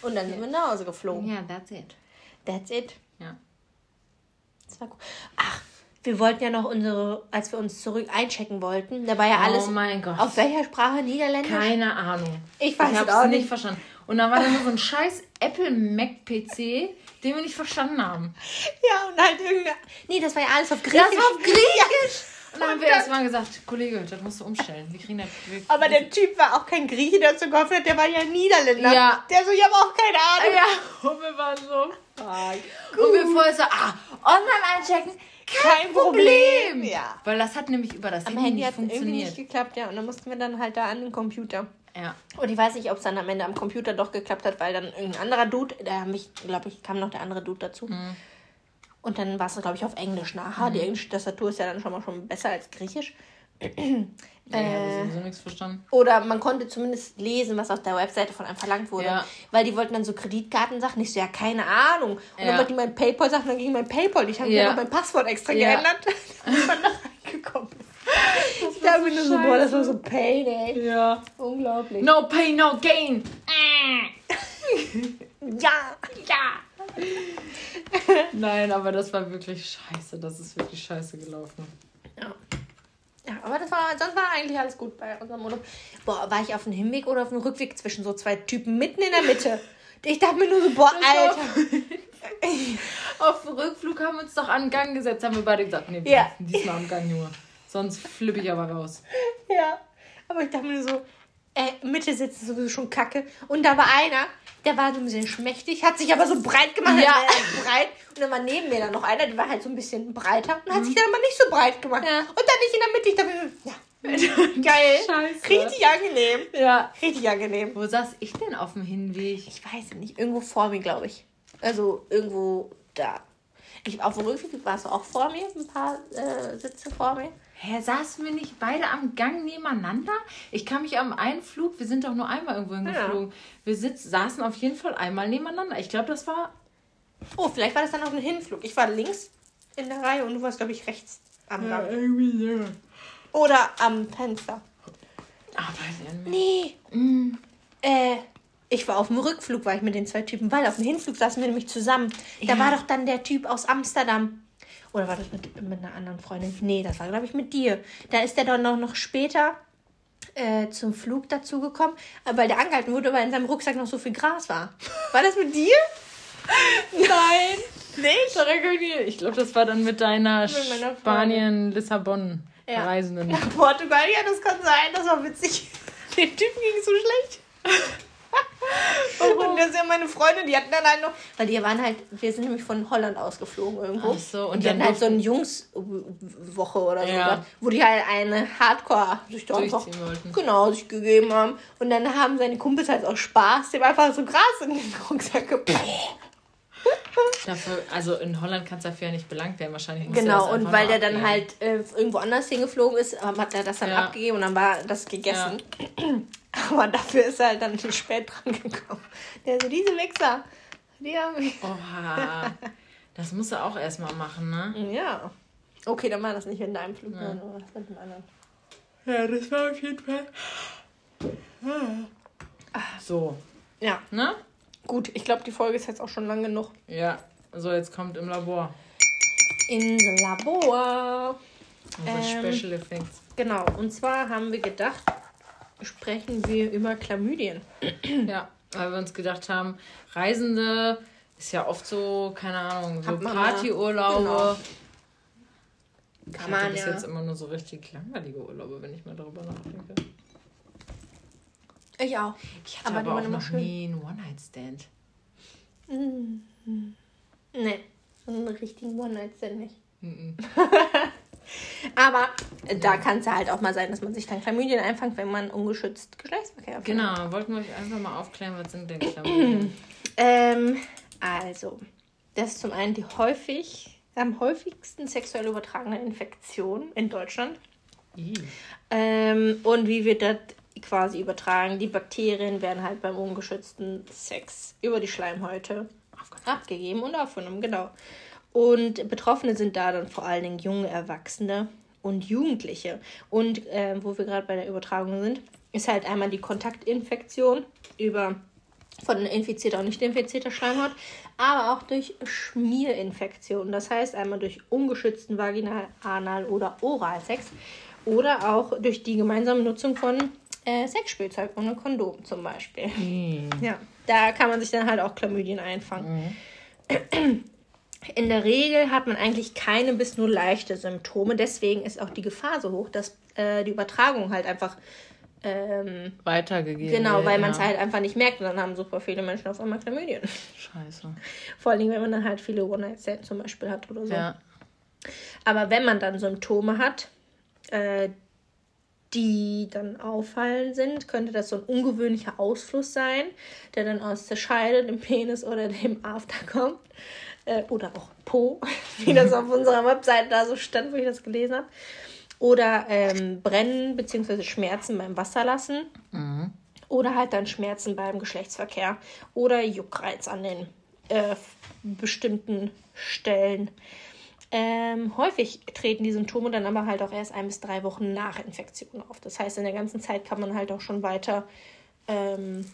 Und dann sind wir nach Hause geflogen. Ja, that's it. That's it. Ja. Das war gut. Ach, wir wollten ja noch unsere, als wir uns zurück einchecken wollten, da war ja alles oh mein Gott. auf welcher Sprache? Niederländisch? Keine Ahnung. Ich weiß ich es hab's auch nicht nicht. verstanden. Und da war dann nur so ein scheiß Apple Mac PC, den wir nicht verstanden haben. Ja, und halt irgendwie. Nee, das war ja alles auf Griechisch. Das war auf Griechisch. Dann haben wir erstmal gesagt, Kollege, das musst du umstellen. Wir kriegen das. Wir, Aber der Typ war auch kein Grieche, der zu geholfen hat, der war ja Niederländer. Ja. Der so, ich habe auch keine Ahnung. ja, und wir waren so. Und wir vorher so, ah, online einchecken, kein, Kein Problem. Problem. Ja. Weil das hat nämlich über das Am Handy, Handy nicht hat irgendwie funktioniert. nicht geklappt, ja. Und dann mussten wir dann halt da an den Computer. ja. Und ich weiß nicht, ob es dann am Ende am Computer doch geklappt hat, weil dann irgendein anderer Dude, da mich, glaube ich, kam noch der andere Dude dazu. Mhm. Und dann war es, glaube ich, auf Englisch nachher. Die englische Tastatur ist ja dann schon mal schon besser als Griechisch. Ja, ich habe Äh. sowieso nichts verstanden. Oder man konnte zumindest lesen, was auf der Webseite von einem verlangt wurde. Ja. Weil die wollten dann so Kreditkartensachen. Ich so, ja, keine Ahnung. Und dann Ja. wollten die mein Paypal sagen, dann ging mein Paypal. Ich habe Ja. mir noch mein Passwort extra Ja. geändert. damit man da reingekommen ist. Ich dachte nur so, boah, das war so Pain, ey. Ja. Unglaublich. No pain, no gain. Ja, ja. Nein, aber das war wirklich scheiße. Das ist wirklich scheiße gelaufen. Ja. Ja, aber das war, sonst war eigentlich alles gut bei unserem Urlaub. Boah, war ich auf dem Hinweg oder auf dem Rückweg zwischen so zwei Typen mitten in der Mitte? Ich dachte mir nur so, boah, Alter. Auf dem Rückflug haben wir uns doch an den Gang gesetzt, haben wir beide gesagt, nee, wir Ja. diesmal am Gang nur. Sonst flippe ich aber raus. Ja, aber ich dachte mir so, äh, Mitte sitzen sowieso schon kacke. Und da war einer, der war so ein bisschen schmächtig, hat sich aber so breit gemacht. Ja. er breit. Und dann war neben mir dann noch einer, der war halt so ein bisschen breiter und hat sich dann aber nicht so breit gemacht. Ja. Und dann nicht in der Mitte. Ich dachte ja, geil. Scheiße. Richtig angenehm. Ja. Richtig angenehm. Wo saß ich denn auf dem Hinweg? Ich weiß nicht, irgendwo vor mir, glaube ich. Also irgendwo da. Ich, auf dem Rückweg warst du auch vor mir, ein paar äh, Sitze vor mir. Hä, saßen wir nicht beide am Gang nebeneinander? Ich kann mich am einen Flug, wir sind doch nur einmal irgendwo hingeflogen. Wir sitz, saßen auf jeden Fall einmal nebeneinander. Ich glaube, das war. Oh, vielleicht war das dann auch ein Hinflug. Ich war links in der Reihe und du warst, glaube ich, rechts am Gang. irgendwie so. Oder am Fenster. Ah, ich nicht. Nee. Mm. Äh, ich war auf dem Rückflug, war ich mit den zwei Typen, weil auf dem Hinflug saßen wir nämlich zusammen. Da Ja. war doch dann der Typ aus Amsterdam. Oder war das mit, mit einer anderen Freundin? Nee, das war, glaube ich, mit dir. Da ist der dann noch, noch später äh, zum Flug dazugekommen, weil der angehalten wurde, weil in seinem Rucksack noch so viel Gras war. War das mit dir? Nein! Nicht? Ich glaube, das war dann mit deiner Mit. Spanien-Lissabon-Reisenden. Ja, Portugal, ja, das kann sein, das war witzig. Den Typen ging so schlecht. Und das ist ja meine Freundin, die hatten dann halt noch, weil die waren halt, wir sind nämlich von Holland ausgeflogen irgendwo. Ach so, und, und die dann hatten halt so eine Jungswoche oder so, Ja. wo die halt eine Hardcore sich da einfach, wollten. genau, sich gegeben haben. Und dann haben seine Kumpels halt aus Spaß dem einfach so Gras in den Rucksack gepackt. Dafür, also in Holland kannst du dafür ja nicht belangt werden, wahrscheinlich. Genau, und weil der dann halt äh, irgendwo anders hingeflogen ist, ähm, hat er das dann Ja. abgegeben und dann war das gegessen. Aber dafür ist er halt dann zu spät dran gekommen. Der so, diese Wichser, die haben mich. Oha. Das musst du auch erstmal machen, ne? Ja. Okay, dann war das nicht in deinem Flug, sondern nur was mit dem anderen. Ja, das war auf jeden Fall. So, Ja, ne? Gut, ich glaube, die Folge ist jetzt auch schon lang genug. Ja. So, jetzt kommt im Labor. Ins Labor. Also ähm, Special Effects. Genau, und zwar haben wir gedacht, sprechen wir über Chlamydien. ja, weil wir uns gedacht haben, Reisende ist ja oft so, keine Ahnung, so Partyurlaube. Genau. Kann man ja. jetzt immer nur so richtig langweilige Urlaube, wenn ich mal darüber nachdenke. Ich auch. Ich hatte aber, aber auch noch schön. nie einen One-Night-Stand. Mm. Nee, so einen richtigen One-Night-Stand nicht. Mm aber da kann es ja halt auch mal sein, dass man sich dann Chlamydien einfängt, wenn man ungeschützt Geschlechtsverkehr hat. Genau, wollten wir euch einfach mal aufklären, was sind denn Chlamydien? ähm, also, das ist zum einen die häufig, am häufigsten sexuell übertragene Infektion in Deutschland. Ähm, und wie wird das quasi übertragen? Die Bakterien werden halt beim ungeschützten Sex über die Schleimhäute abgegeben und aufgenommen, genau. Und Betroffene sind da dann vor allen Dingen junge Erwachsene und Jugendliche. Und äh, wo wir gerade bei der Übertragung sind, ist halt einmal die Kontaktinfektion über von infizierter und nicht infizierter Schleimhaut, aber auch durch Schmierinfektionen. Das heißt einmal durch ungeschützten Vaginal-, Anal- oder Oralsex oder auch durch die gemeinsame Nutzung von äh, Sexspielzeug ohne Kondom zum Beispiel. Mm. Ja, da kann man sich dann halt auch Chlamydien einfangen. Mm. In der Regel hat man eigentlich keine bis nur leichte Symptome. Deswegen ist auch die Gefahr so hoch, dass äh, die Übertragung halt einfach ähm, weitergegeben Genau, weil man es halt einfach nicht merkt. Und dann haben super viele Menschen auf einmal Chlamydien. Scheiße. Vor allem, wenn man dann halt viele One-Night-Stands zum Beispiel hat oder so. Ja. Aber wenn man dann Symptome hat, äh, die dann auffallen sind, könnte das so ein ungewöhnlicher Ausfluss sein, der dann aus der Scheide, dem Penis oder dem After kommt. Äh, oder auch Po, wie das auf unserer Webseite da so stand, wo ich das gelesen habe. Oder ähm, Brennen bzw. Schmerzen beim Wasserlassen. Mhm. Oder halt dann Schmerzen beim Geschlechtsverkehr. Oder Juckreiz an den äh, bestimmten Stellen. Ähm, häufig treten die Symptome dann aber halt auch erst ein bis drei Wochen nach Infektion auf. Das heißt, in der ganzen Zeit kann man halt auch schon weiter, ähm,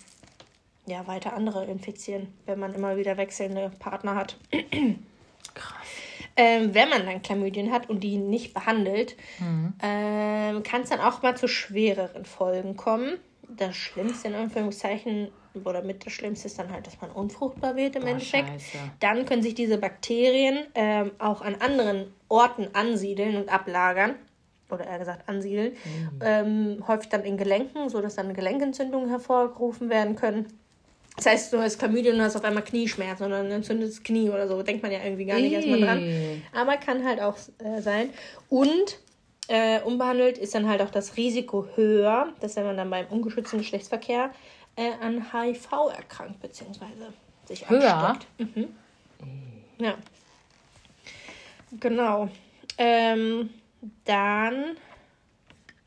ja, weiter andere infizieren, wenn man immer wieder wechselnde Partner hat. Krass. Ähm, wenn man dann Chlamydien hat und die nicht behandelt, mhm. ähm, kann es dann auch mal zu schwereren Folgen kommen. Das Schlimmste in Anführungszeichen oder mit das Schlimmste ist dann halt, dass man unfruchtbar wird im Boah, Endeffekt. Scheiße. Dann können sich diese Bakterien ähm, auch an anderen Orten ansiedeln und ablagern. Oder eher gesagt ansiedeln. Mhm. Ähm, häufig dann in Gelenken, sodass dann Gelenkentzündungen hervorgerufen werden können. Das heißt, du hast Chlamydien und hast auf einmal Knieschmerzen oder ein entzündetes Knie oder so. Denkt man ja irgendwie gar nicht erstmal dran. Aber kann halt auch äh, sein. Und äh, unbehandelt ist dann halt auch das Risiko höher, dass wenn man dann beim ungeschützten Geschlechtsverkehr äh, an HIV erkrankt, beziehungsweise sich höher? ansteckt. Mhm. Ja. Genau. Ähm, dann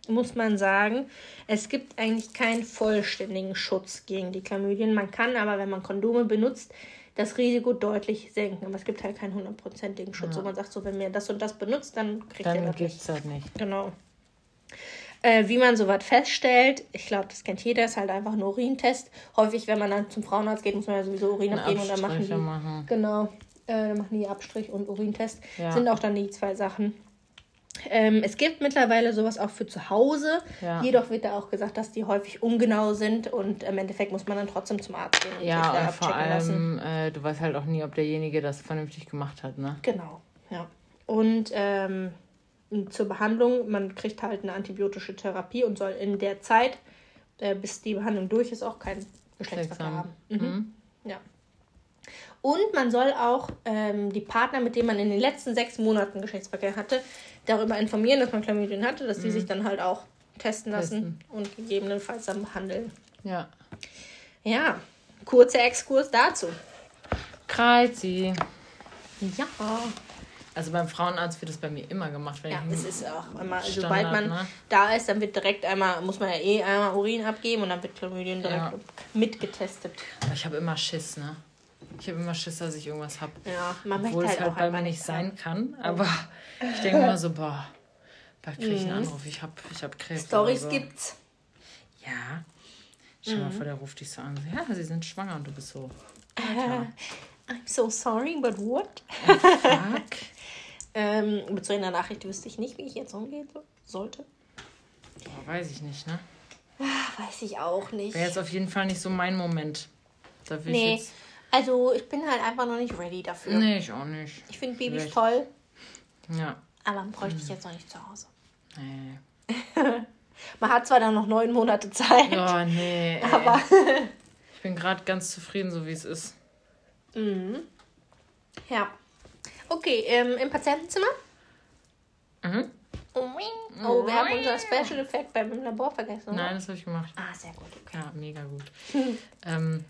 muss man sagen, es gibt eigentlich keinen vollständigen Schutz gegen die Chlamydien. Man kann aber, wenn man Kondome benutzt, das Risiko deutlich senken. Aber es gibt halt keinen hundertprozentigen Schutz, ja. wo man sagt, so wenn mir das und das benutzt, dann kriegt dann ihr das gibt's nicht. das nicht. Genau. Äh, wie man sowas feststellt, ich glaube, das kennt jeder, ist halt einfach ein Urintest. Häufig, wenn man dann zum Frauenarzt geht, muss man ja sowieso Urin abgeben und dann machen die. Machen. Genau. Äh, dann machen die Abstrich und Urintest. Ja. Sind auch dann die zwei Sachen. Ähm, es gibt mittlerweile sowas auch für zu Hause. Ja. Jedoch wird da auch gesagt, dass die häufig ungenau sind und im Endeffekt muss man dann trotzdem zum Arzt gehen. Und ja, und vor allem, äh, du weißt halt auch nie, ob derjenige das vernünftig gemacht hat, ne? Genau, ja. Und ähm, zur Behandlung, man kriegt halt eine antibiotische Therapie und soll in der Zeit, äh, bis die Behandlung durch ist, auch kein Geschlechtsverkehr haben. Mhm. Mhm. Ja. Und man soll auch ähm, die Partner, mit denen man in den letzten sechs Monaten Geschlechtsverkehr hatte, darüber informieren, dass man Chlamydien hatte, dass mhm. die sich dann halt auch testen lassen testen. und gegebenenfalls dann behandeln. Ja. Ja, kurzer Exkurs dazu. Kreuzi. Ja. Also beim Frauenarzt wird das bei mir immer gemacht. Wenn ja, ich es ist auch immer, sobald man ne? da ist, dann wird direkt einmal, muss man ja eh einmal Urin abgeben und dann wird Chlamydien direkt ja. mitgetestet. Ich habe immer Schiss, ne? Ich habe immer Schiss, dass ich irgendwas habe. Ja, man Obwohl möchte halt es halt bei mir nicht sein kann. Aber ich denke immer so, boah, bald kriege ich einen mhm. Anruf, ich habe ich hab Krebs. Stories so. gibt's. Ja. Schau mal mhm. vor, der ruft dich so an. Ja, sie sind schwanger und du bist so. Uh, I'm so sorry, but what? Oh, fuck. Ähm, mit so einer Nachricht wüsste ich nicht, wie ich jetzt umgehen so- sollte. Boah, weiß ich nicht, ne? Ah, weiß ich auch nicht. Wäre jetzt auf jeden Fall nicht so mein Moment. Da will ich Nee, jetzt. Also ich bin halt einfach noch nicht ready dafür. Nee, ich auch nicht. Ich finde Babys Vielleicht. toll, Ja. aber bräuchte ich jetzt noch nicht zu Hause. Nee. Man hat zwar dann noch neun Monate Zeit, Oh, nee. Ey. aber Ich bin gerade ganz zufrieden, so wie es ist. ja. Okay, ähm, im Patientenzimmer. Mhm. Oh, wir haben unser Special Effekt beim Labor vergessen. oder? Nein, das habe ich gemacht. Ah, sehr gut. Okay. Ja, mega gut. ähm,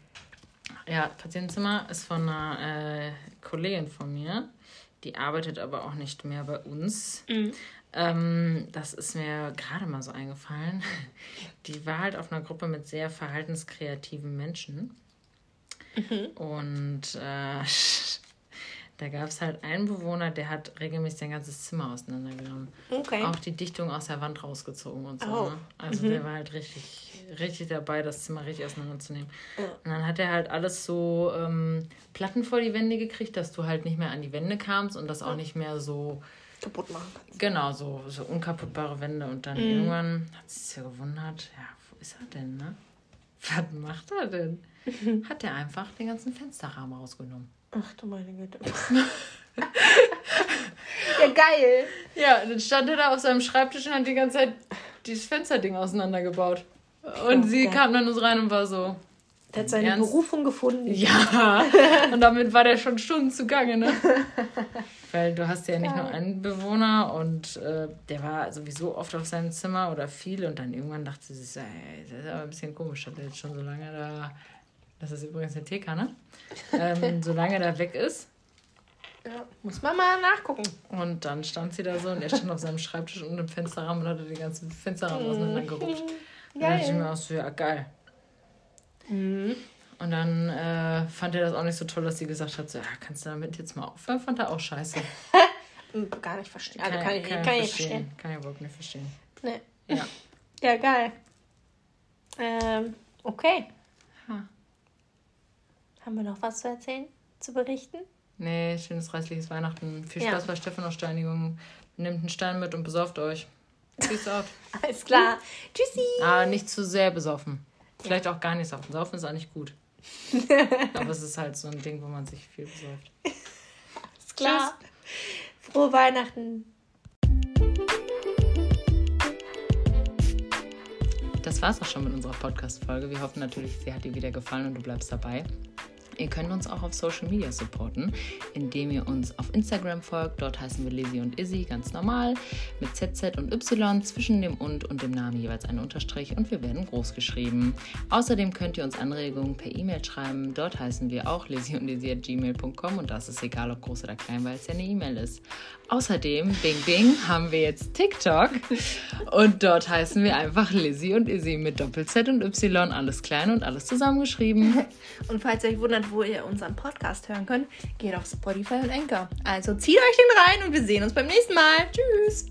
ja, Patientenzimmer ist von einer äh, Kollegin von mir. Die arbeitet aber auch nicht mehr bei uns. Ähm, das ist mir gerade mal so eingefallen. Die war halt auf einer Gruppe mit sehr verhaltenskreativen Menschen. Und äh, da gab es halt einen Bewohner, der hat regelmäßig sein ganzes Zimmer auseinandergenommen. Okay. Auch die Dichtung aus der Wand rausgezogen und so. Oh. Ne? Also der war halt richtig, richtig dabei, das Zimmer richtig auseinanderzunehmen. Und dann hat er halt alles so ähm, Platten vor die Wände gekriegt, dass du halt nicht mehr an die Wände kamst und das auch nicht mehr so, Kaputt machen kannst. genau, so, so unkaputtbare Wände. Und dann irgendwann hat sie sich ja gewundert, ja, wo ist er denn, ne? Was macht er denn? Hat er einfach den ganzen Fensterrahmen rausgenommen. Ach du meine Güte. ja, geil. Ja, dann stand er da auf seinem Schreibtisch und hat die ganze Zeit dieses Fensterding auseinandergebaut. Und Ja, sie geil. kam dann uns rein und war so, Der hat seine Ernst? Berufung gefunden. ja. Und damit war der schon Stunden zugange, ne? Weil du hast ja nicht nur einen Bewohner und äh, der war sowieso oft auf seinem Zimmer oder viel und dann irgendwann dachte sie sich ey, das ist aber ein bisschen komisch, dass der jetzt schon so lange da, das ist übrigens eine TK, ne? Ähm, so lange da weg ist. Ja, muss man mal nachgucken. Und dann stand sie da so und er stand auf seinem Schreibtisch unten im Fensterrahmen und hatte den ganzen Fensterrahmen auseinandergerupft. Da dachte ich mir auch so, ja, geil. Und dann äh, fand er das auch nicht so toll, dass sie gesagt hat, so, ja, kannst du damit jetzt mal aufhören? Fand er auch scheiße. Gar nicht verstehen. Also kann, ich, kann, ich nicht verstehen. Kann ich überhaupt nicht verstehen. Nee. Ja. Ja, geil. Ähm, okay. Ha. Haben wir noch was zu erzählen, zu berichten? Nee, schönes reichliches Weihnachten. Viel Ja. Spaß bei Stephanaussteinigung. Nehmt einen Stein mit und besauft euch. Peace out. Alles klar. Tschüssi. Aber nicht zu sehr besoffen. Vielleicht auch gar nicht saufen. Saufen ist auch nicht gut. Aber es ist halt so ein Ding, wo man sich viel besäuft. Alles klar. Frohe Weihnachten. Das war's auch schon mit unserer Podcast-Folge. Wir hoffen natürlich, sie hat dir wieder gefallen und du bleibst dabei. Ihr könnt uns auch auf Social Media supporten, indem ihr uns auf Instagram folgt. Dort heißen wir Lizzie und Izzy ganz normal mit ZZ und Y zwischen dem und und dem Namen jeweils ein Unterstrich und wir werden groß geschrieben. Außerdem könnt ihr uns Anregungen per E-Mail schreiben. Dort heißen wir auch Lizzie und Izzy at gmail.com und das ist egal, ob groß oder klein, weil es ja eine E-Mail ist. Außerdem, Bing Bing, haben wir jetzt TikTok und dort heißen wir einfach Lizzie und Izzy mit Doppel-Z und Y, alles klein und alles zusammengeschrieben. Und falls ihr euch wundert, wo ihr unseren Podcast hören könnt, geht auf Spotify und Anchor. Also zieht euch den rein und wir sehen uns beim nächsten Mal. Tschüss.